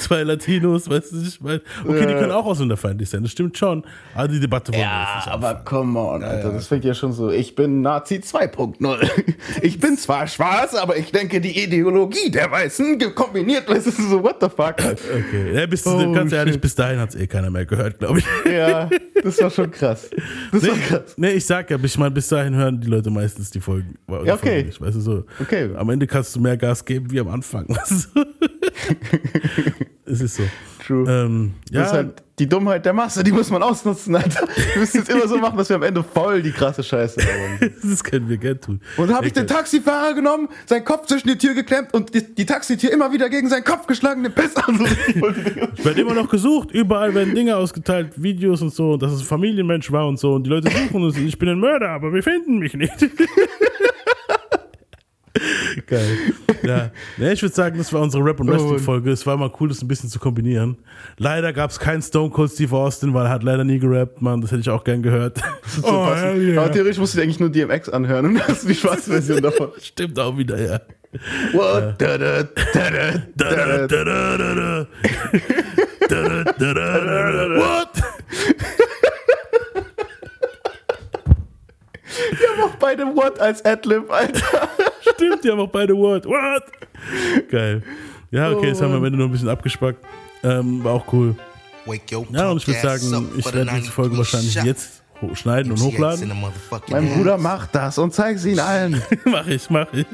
zwei Latinos, weißt du, ich meine? Okay, die Ja. können auch ausländerfeindlich sein, das stimmt schon. Aber die Debatte wollen wir Ja, jetzt nicht aber anfangen. come on, Alter. ja. Das fängt ja schon so. Ich bin Nazi 2.0. [LAUGHS] Ich bin zwar schwarz, aber ich denke, die Ideologie der Weißen kombiniert, weißt du, so, what the fuck? Okay, ja, bis, Oh, ganz ehrlich, shit. bis dahin hat es eh keiner mehr gehört, glaube ich. Ja, das war schon krass. Das war Nee, krass. nee, ich sag ja, ich meine, bis dahin hören die Leute meistens die Folgen. Ja, okay. Folgen nicht, weißt du, so. Okay. Am Ende kannst du mehr Gas geben wie am Anfang. [LAUGHS] [LAUGHS] Es ist so. True. Ähm, ja, Das ist halt die Dummheit der Masse, die muss man ausnutzen, Alter. Wir müssen jetzt immer so machen, dass wir am Ende voll die krasse Scheiße haben. [LAUGHS] das können wir gern tun. Und habe ich den Taxifahrer genommen, seinen Kopf zwischen die Tür geklemmt und die, die Taxitür immer wieder gegen seinen Kopf geschlagen, den Piss an. Ich werde immer noch gesucht. Überall werden Dinge ausgeteilt, Videos und so, dass es ein Familienmensch war und so. Und die Leute suchen uns. Ich bin ein Mörder, aber wir finden mich nicht. [LAUGHS] [LAUGHS] Geil. Ja. Nee, ich würde sagen, das war unsere Rap- und Oh, Wrestling-Folge. Es war mal cool, das ein bisschen zu kombinieren. Leider gab es keinen Stone Cold Steve Austin, weil er hat leider nie gerappt, Mann. Das hätte ich auch gern gehört. [LAUGHS] [LAUGHS] So passen. Aber theoretisch musst du dir eigentlich nur DMX anhören und hast die schwarze Version davon. Stimmt auch wieder, ja. What? Da, da, da. What? Die haben auch beide What als Adlib, Alter. Stimmt, die haben auch beide Word. What? Geil. Ja, okay, jetzt haben wir am Ende noch ein bisschen abgespackt. Ähm, war auch cool. Ja, und ich würde sagen, ich werde diese Folge wahrscheinlich jetzt schneiden und hochladen. Mein Bruder macht das und zeig sie ihnen allen. [LAUGHS] mach ich, mach ich.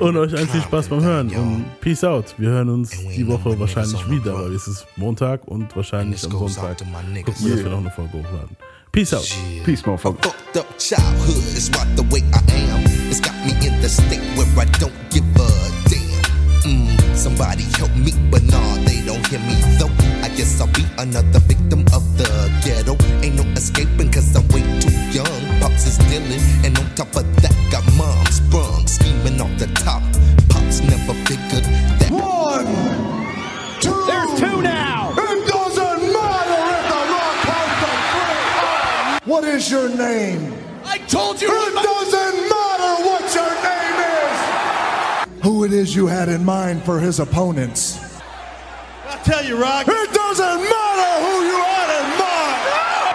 Und euch allen viel Spaß beim Hören. Und Peace out. Wir hören uns die Woche wahrscheinlich wieder, weil es ist Montag und wahrscheinlich am Sonntag gucken wir, dass wir noch eine Folge hochladen. Peace out. Peace, motherfucker. fucked up childhood is why the way I am. It's got me in the state where I don't give a damn. Mm, somebody help me, but nah, they don't hear me though. I guess I'll be another victim of the ghetto. Ain't no escaping cause I'm way too young. Pops is dealing, and on top of that, got mom sprung, scheming off the top. Pops never figured that. One, two. There's two now. What is your name? I told you. It my- doesn't matter what your name is. Who it is you had in mind for his opponents? I tell you, Rock. It doesn't matter who you are.